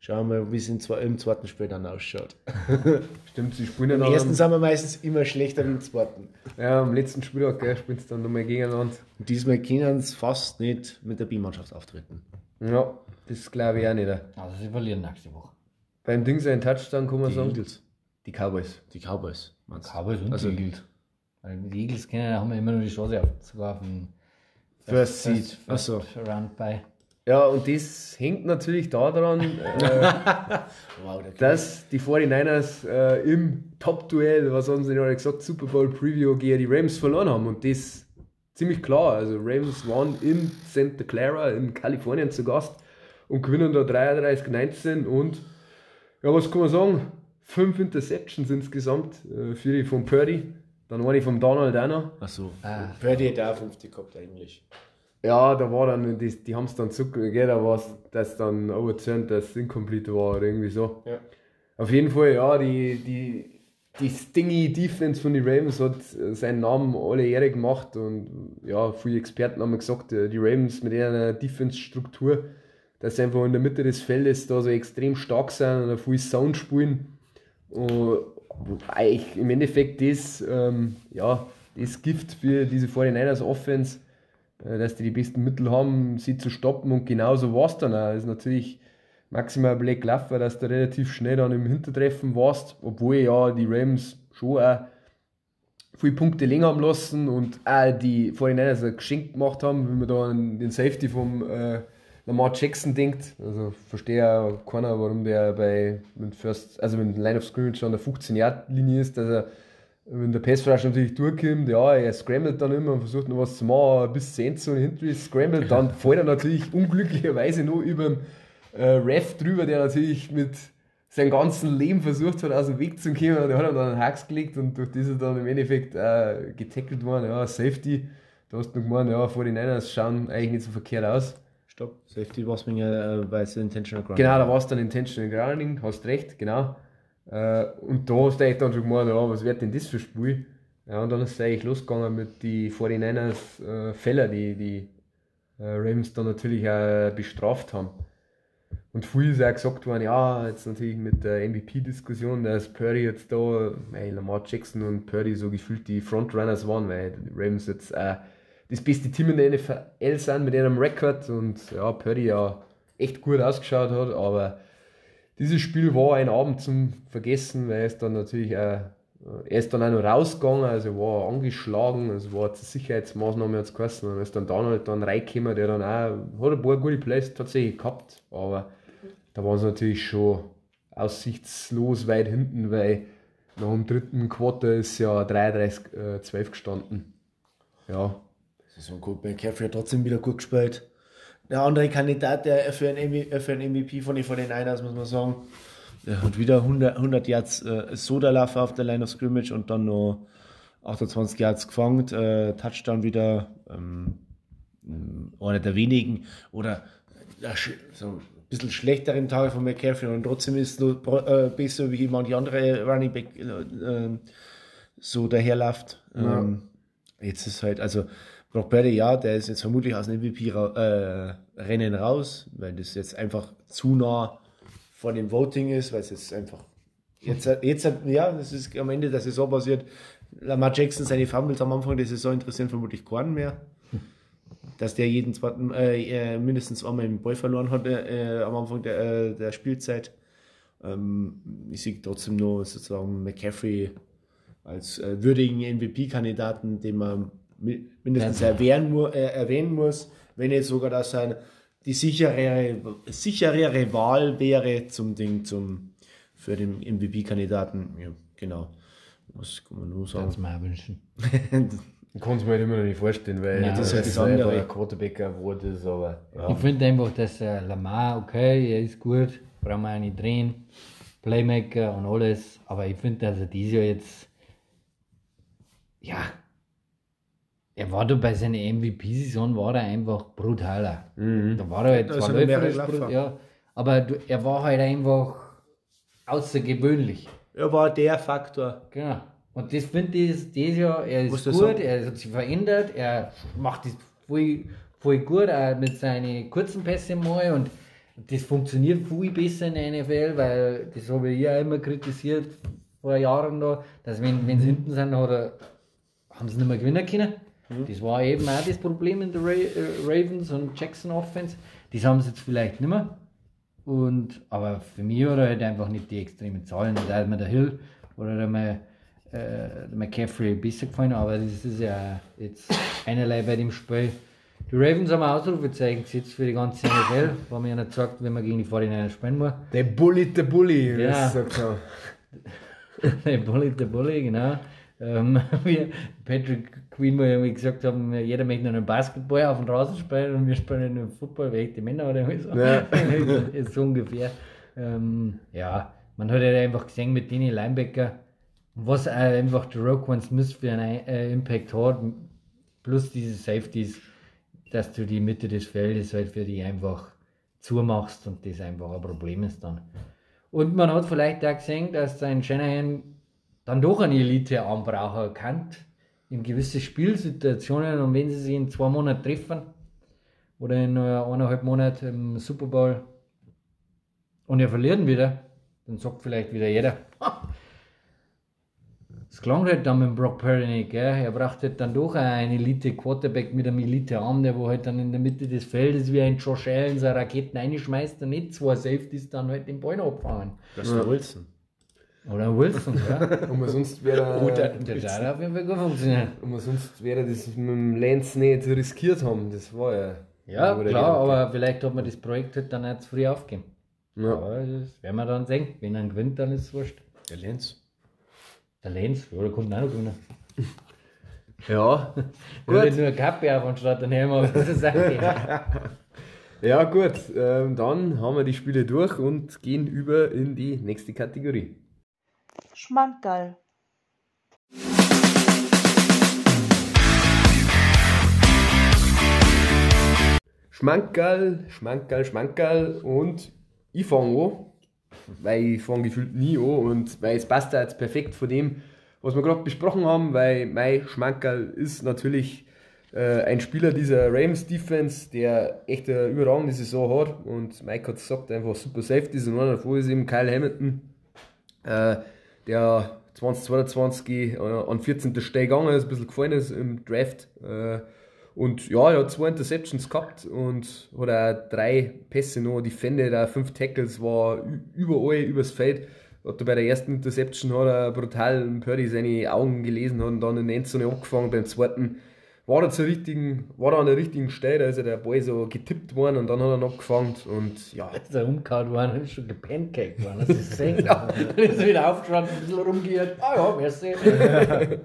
schauen wir mal, wie es im, zwe- im zweiten Spiel dann ausschaut. Stimmt, sie spielen ja Im ersten sind wir meistens immer schlechter wie im zweiten. ja, am letzten Spieltag, gell, spielen sie dann nochmal gegeneinander. Und diesmal können sie fast nicht mit der B-Mannschaft auftreten. Ja, das glaube ich auch nicht. Also sie verlieren nächste Woche. Beim Ding sein Touchdown kann man Die sagen. Eagles. Die Cowboys. Die Cowboys. meinst? Cowboys und Also- die Eagles. Weil die Eagles kennen, haben wir immer nur die Chance auf, sogar auf den First Seed. First, Ach so. First Round bei. Ja, und das hängt natürlich daran, äh, Wow, der dass die 49ers äh, im Top-Duell, was haben sie denn alle gesagt, Super Bowl Preview gegen die Rams verloren haben. Und das ziemlich klar. Also Rams waren in Santa Clara in Kalifornien zu Gast und gewinnen da 33-19 und ja, was kann man sagen? Fünf Interceptions insgesamt. Äh, vier von Purdy, dann eine von Donald auch noch. Achso. Ah. Purdy hätte auch 50 gehabt eigentlich. Ja, da war dann, die, die haben es dann gell, da war es, dass dann overturned, dass es incomplete war oder irgendwie so. Ja. Auf jeden Fall, ja, die, die, die Stingy Defense von den Ravens hat äh, seinen Namen alle Ehre gemacht und ja, viele Experten haben gesagt, äh, die Ravens mit ihrer Defense-Struktur, dass sie einfach in der Mitte des Feldes da so extrem stark sind und viel Sound spielen. Und eigentlich im Endeffekt das, ähm, ja, das Gift für diese 49ers Offense, äh, dass die die besten Mittel haben, sie zu stoppen und genauso war es dann auch. Das ist natürlich maximal Black gelaufen, dass du relativ schnell dann im Hintertreffen warst, obwohl ja die Rams schon auch viele Punkte länger haben lassen und auch die 49ers ein Geschenk gemacht haben, wenn man da den Safety vom äh, Lamar Jackson denkt. Also verstehe ja keiner, warum der bei mit First, also mit Line of Scrimmage an der 15-Yard-Linie ist, dass er wenn der Passrush natürlich durchkommt, ja, er scrambled dann immer und versucht noch was zu machen, bis zur Endzone hinten scrambled, dann fällt er natürlich unglücklicherweise nur über den äh, Ref drüber, der natürlich mit sein ganzes Leben versucht hat, aus dem Weg zu kommen. Und der hat ihm dann einen Hacks gelegt und durch das ist dann im Endeffekt äh, getackelt worden. Ja, Safety. Da hast du noch gemeint, ja, vor den Niners schauen eigentlich nicht so verkehrt aus. Stopp, Safety war es mir, äh, weil es Intentional Grounding Genau, da war es dann Intentional Grounding, hast recht, genau. Äh, und da hast du eigentlich dann schon gemeint, ja, was wird denn das für ein Spiel? Ja, und dann ist es eigentlich losgegangen mit den 49ers äh, Fälle, die die äh, Ravens dann natürlich auch bestraft haben. Und früher ist auch gesagt worden, ja, jetzt natürlich mit der MVP-Diskussion, dass Purdy jetzt da, weil Lamar Jackson und Purdy so gefühlt die Frontrunners waren, weil die Ravens jetzt äh, das beste Team in der NFL sind mit ihrem Rekord und ja, Purdy ja echt gut ausgeschaut hat, aber dieses Spiel war ein Abend zum Vergessen, weil es dann natürlich auch, er ist dann auch noch rausgegangen, also war angeschlagen, also war zur Sicherheitsmaßnahme jetzt geheißen und ist dann Donald dann reingekommen, der dann auch, hat ein paar gute Plays tatsächlich gehabt, aber da waren sie natürlich schon aussichtslos weit hinten, weil nach dem dritten Quarter ist ja 33-12 äh, gestanden. Ja. Saison gut, McCaffrey hat trotzdem wieder gut gespielt. Der andere Kandidat der für ein, MVP von den 49ers, muss man sagen. Der hat wieder 100, 100 Yards äh, Soda-Laffe auf der Line of Scrimmage und dann noch 28 Yards gefangen. Äh, Touchdown wieder. Ähm, einer der wenigen. Oder äh, so bisschen schlechteren Tage von McCaffrey und trotzdem ist es äh, besser wie manche andere Running Back äh, äh, so daherläuft. Ja. Ähm, jetzt ist halt, also Brock ja, der ist jetzt vermutlich aus dem MVP-Rennen äh, raus, weil das jetzt einfach zu nah vor dem Voting ist, weil es jetzt einfach jetzt, jetzt ja, das ist am Ende der Saison passiert. Lamar Jackson, seine Fumbles am Anfang der Saison interessieren vermutlich keinen mehr dass der jeden zweiten, äh, äh, mindestens einmal den Ball verloren hat äh, am Anfang der, äh, der Spielzeit. Ähm, ich sehe trotzdem nur sozusagen McCaffrey als äh, würdigen MVP-Kandidaten, den man mindestens ja. erwähnen, äh, erwähnen muss, wenn jetzt sogar das ein, die sicherere, sicherere Wahl wäre zum Ding, zum, für den MVP-Kandidaten. Ja, genau. Was kann man nur sagen? Kannst du mir wünschen. Ich kann es mir halt immer noch nicht vorstellen, weil Nein, das, das ist ein andere Quarterback geworden ist, aber. Ja. Ich finde einfach, dass äh, Lamar, okay, er ist gut, brauchen wir auch nicht drehen, Playmaker und alles, aber ich finde, dass er dieses Jahr jetzt, ja, er war da bei seiner MVP-Saison, war er einfach brutaler. Mhm. Da war er halt zwar läuferisch, ja, aber du, er war halt einfach außergewöhnlich. Er war der Faktor. Genau. Und das finde ich dieses Jahr, er ist gut, er hat sich verändert, er macht das voll, voll gut, auch mit seinen kurzen Pässen mal und das funktioniert viel besser in der NFL, weil das habe ich ja immer kritisiert vor Jahren da, dass wenn, wenn sie hinten sind, hat er, haben sie nicht mehr gewinnen können. Mhm. Das war eben auch das Problem in der Ra äh, Ravens und Jackson Offense. Das haben sie jetzt vielleicht nicht mehr. Und, aber für mich hat er halt einfach nicht die extremen Zahlen. Da hat mir der Hill oder der äh, McCaffrey besser gefallen, aber das ist ja jetzt einerlei bei dem Spiel. Die Ravens haben ein Ausrufezeichen gesetzt für die ganze NFL, weil ja nicht sagt, wenn man gegen die 49 spielen muss. Der Bully, der Bully, ja. der Bully, der Bully, genau. Ähm, wie Patrick Queen mal irgendwie gesagt haben, jeder möchte nur einen Basketball auf dem Rasen spielen und wir spielen nur Football, weil echte Männer oder so. Ja. so ungefähr. Ähm, ja, man hat ja einfach gesehen mit denen Linebacker, was einfach der Roquan Smith für einen äh, Impact hat, plus diese Safeties, dass du die Mitte des Feldes halt für die einfach zumachst und das einfach ein Problem ist dann. Und man hat vielleicht auch gesehen, dass sein Shanahan dann doch eine Elite-Armbraucher erkannt in gewisse Spielsituationen und wenn sie sich in zwei Monaten treffen oder in eineinhalb Monaten im Super Bowl und er verlieren wieder, dann sagt vielleicht wieder jeder, es klang halt dann mit Brock Purdy nicht, gell? Er braucht halt dann doch einen Elite-Quarterback mit einem Elite-Arm, der wo halt dann in der Mitte des Feldes wie ein Josh Allen seine Raketen einschmeißt und nicht zwei Safeties dann halt den Ball abfangen. Das ist ja. Wilson. Oder Wilson, ja. Und sonst wäre Oder- Der auf jeden Fall gut funktionieren. und sonst wäre das mit dem Lance nicht riskiert haben. Das war ja. Ja, klar, Gedanke. aber vielleicht hat man das Projekt halt dann nicht zu früh aufgeben. Ja. Aber das werden wir dann sehen. Wenn er gewinnt, dann ist es wurscht. Der Lenz. Der Lenz, ja, der kommt auch noch gewinnen. Ja, Gut. gut. nur eine Kappe auf anstatt einen Helm auf. Das ist. Ja, gut. Ähm, dann haben wir die Spiele durch und gehen über in die nächste Kategorie. Schmankerl. Schmankerl, Schmankerl, Schmankerl und ich fange an, weil ich fange gefühlt nie an und weil es passt da jetzt perfekt von dem, was wir gerade besprochen haben, weil mein Schmankerl ist natürlich äh, ein Spieler dieser Rams Defense, der echt eine überragende Saison hat und Mike hat es gesagt, einfach super Safety und einer davor ist eben Kyle Hamilton, äh, der 2022 äh, an 14. Stelle gegangen ist, ein bisschen gefallen ist im Draft. Äh, und ja, er hat zwei Interceptions gehabt und hat auch drei Pässe noch defended, auch fünf Tackles, war überall übers Feld. Hat er bei der ersten Interception hat er brutal Purdy seine Augen gelesen hat und dann in Endzone abgefangen. Beim zweiten war er, zur richtigen, war er an der richtigen Stelle, da ist ja der Ball so getippt worden und dann hat er ihn abgefangen und ja, Ist er umgehauen worden und ist schon gepancaked worden. Das ist gesehen. Dann ist er wieder aufgestanden, ein bisschen rumgehört. Ah ja, merci.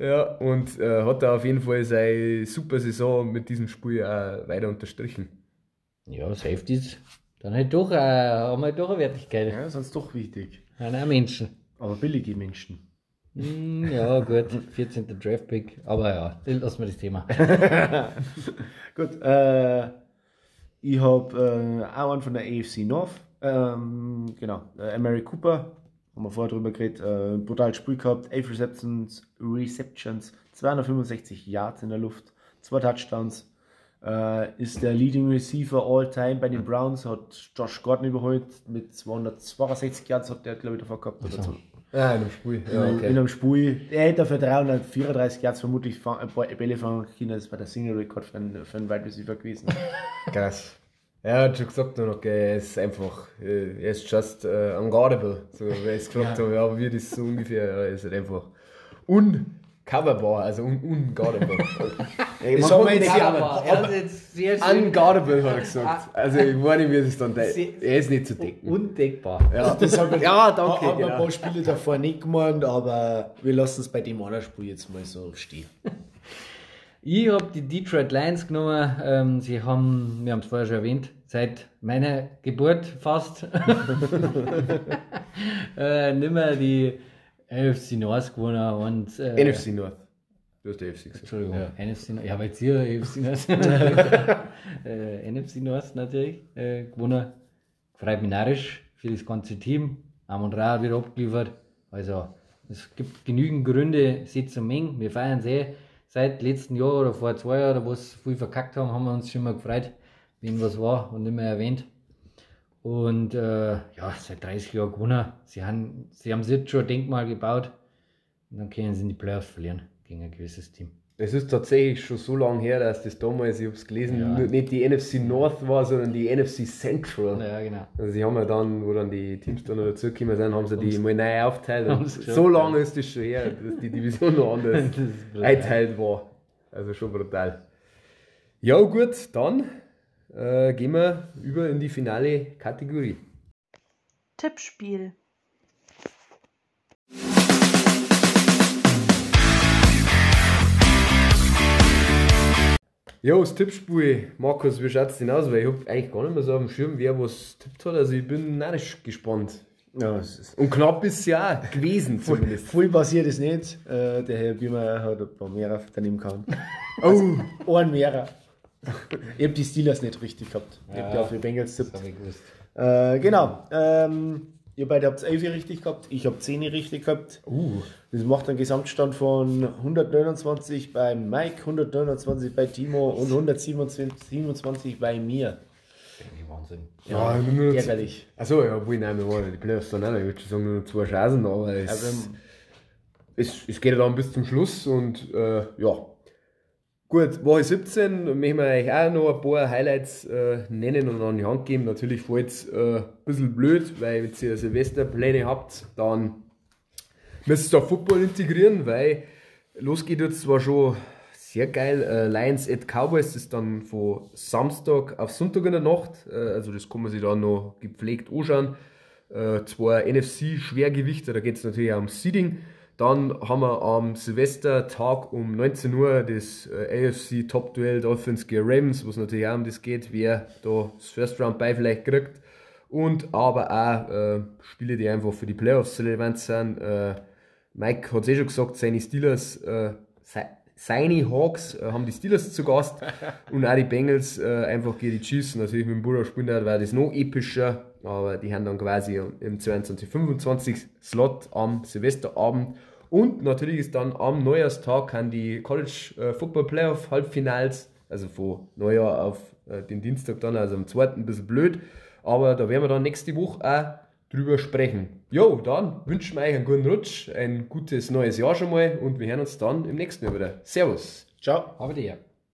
Ja, und äh, hat er auf jeden Fall seine super Saison mit diesem Spiel auch weiter unterstrichen. Ja, Safeties. Dann halt doch, äh, haben wir doch eine Wertigkeit. Ja, sonst doch wichtig. Sind auch Menschen. Aber billige Menschen. Hm, ja, gut. 14. Draftpick. Aber ja, lassen wir das Thema. Gut, äh, ich habe äh, auch einen von der AFC North. Ähm, genau, äh, Mary Cooper, haben wir vorher drüber geredet, äh, brutal Spiel gehabt, 11 Receptions, Receptions, 265 Yards in der Luft, zwei Touchdowns. Äh, ist der Leading Receiver all time bei den Browns, hat Josh Gordon überholt mit 262 Yards, hat der glaube ich davor gehabt. Oder so. Ah, in dem Spiel. Ja, In okay. einem Spiel, er hätte für 334 Yards vermutlich fang- ein paar Bälle fangen können, das war der Single-Rekord für einen, für einen Wide Receiver gewesen. Krass. Er hat schon gesagt, noch, okay, er ist einfach, äh, er ist just uh, unguardable. So, ich es gefragt habe, ja, wie das so ungefähr, ja, er ist halt einfach uncoverbar, also un unguardable. Ey, hat kann man nicht- unguardable, hat er gesagt. Also, ich meine, wie es dann, er ist nicht zu decken. undeckbar. Ja, Das haben wir, ja danke. haben wir ein paar Spiele davor nicht gemeint, aber wir lassen es bei dem anderen Spiel jetzt mal so stehen. Ich habe die Detroit Lions genommen. Ähm, sie haben, wir haben es vorher schon erwähnt, seit meiner Geburt fast äh, nicht mehr die NFC North gewonnen. Und, äh, NFC North. Du hast die NFC gesagt. Entschuldigung, Ja. NFC North. Ja, aber jetzt hier NFC North. äh, NFC North natürlich äh, gewonnen. Freut mich narrisch für das ganze Team. Amon Ra wieder abgeliefert. Also, es gibt genügend Gründe, sie zu mengen. Wir feiern sehr. Seit letzten Jahr oder vor zwei Jahren, wo sie viel verkackt haben, haben wir uns schon mal gefreut, wenn was war und nicht mehr erwähnt. Und äh, ja, seit 30 Jahren gewonnen. Sie haben, sie haben sich jetzt schon ein Denkmal gebaut. Und dann können sie in die Playoffs verlieren gegen ein gewisses Team. Es ist tatsächlich schon so lange her, dass das damals, ich habe es gelesen, Ja. nicht die NFC North war, sondern die NFC Central. Ja, genau. Also sie haben ja dann, wo dann die Teams dann noch dazugekommen sind, haben sie die mal neu aufteilt. So lange ist das schon her, dass die Division noch anders eingeteilt war. Also schon brutal. Ja gut, dann äh, gehen wir über in die finale Kategorie. Tippspiel. Ja, das Tippspiel, Markus, wie schaut es denn aus? Weil ich habe eigentlich gar nicht mehr so auf dem Schirm, wer was tippt hat. Also ich bin narrisch gespannt. Ja, es ist Und knapp ist es ja auch gewesen voll, zumindest. voll passiert ist nicht. Äh, der Herr Biemer hat ein paar mehr daneben gehauen. Oh, Ein mehrer. Ich habe die Steelers nicht richtig gehabt. Ich habe ja für die Bengals tippt. Äh, genau. Ähm, ihr beide habt 11 richtig gehabt, ich habe 10 richtig gehabt. uh, Das macht einen Gesamtstand von 129 bei Mike, 129 bei Timo und 127 27 bei mir. Wahnsinn. Ja, nur noch ärgerlich. Achso, ja, obwohl, nein, wir waren die Playoffs dann auch noch. Ich würde schon sagen, nur noch zwei Chancen, aber es, Aber, es, es geht ja dann bis zum Schluss und äh, ja. Gut, Woche 17 möchten wir euch auch noch ein paar Highlights äh, nennen und an die Hand geben. Natürlich fällt es äh, ein bisschen blöd, weil wenn ihr Silvesterpläne habt, dann müsst ihr da Football integrieren, weil los geht jetzt zwar schon sehr geil. Äh, Lions at Cowboys ist dann von Samstag auf Sonntag in der Nacht. Äh, also das kann man sich dann noch gepflegt anschauen. Äh, zwei NFC-Schwergewichte, da geht es natürlich auch um Seeding. Dann haben wir am Silvestertag um 19 Uhr das äh, AFC Top-Duell Dolphins gegen Ravens, wo es natürlich auch um das geht, wer da das First Round bei vielleicht kriegt. Und aber auch äh, Spiele, die einfach für die Playoffs relevant sind. Äh, Mike hat es eh schon gesagt, seine Steelers, äh, seine Hawks äh, haben die Steelers zu Gast und auch die Bengals einfach gegen die Chiefs. Natürlich mit dem Bruder spielen, wäre das noch epischer, aber die haben dann quasi im 22, 25 Slot am Silvesterabend und natürlich ist dann am Neujahrstag kann die College äh, Football Playoff Halbfinals, also von Neujahr auf äh, den Dienstag dann, also am 2. ein bisschen blöd. Aber da werden wir dann nächste Woche auch drüber sprechen. Jo, dann wünschen wir euch einen guten Rutsch, ein gutes neues Jahr schon mal und wir hören uns dann im nächsten Jahr wieder. Servus. Ciao. Aber der.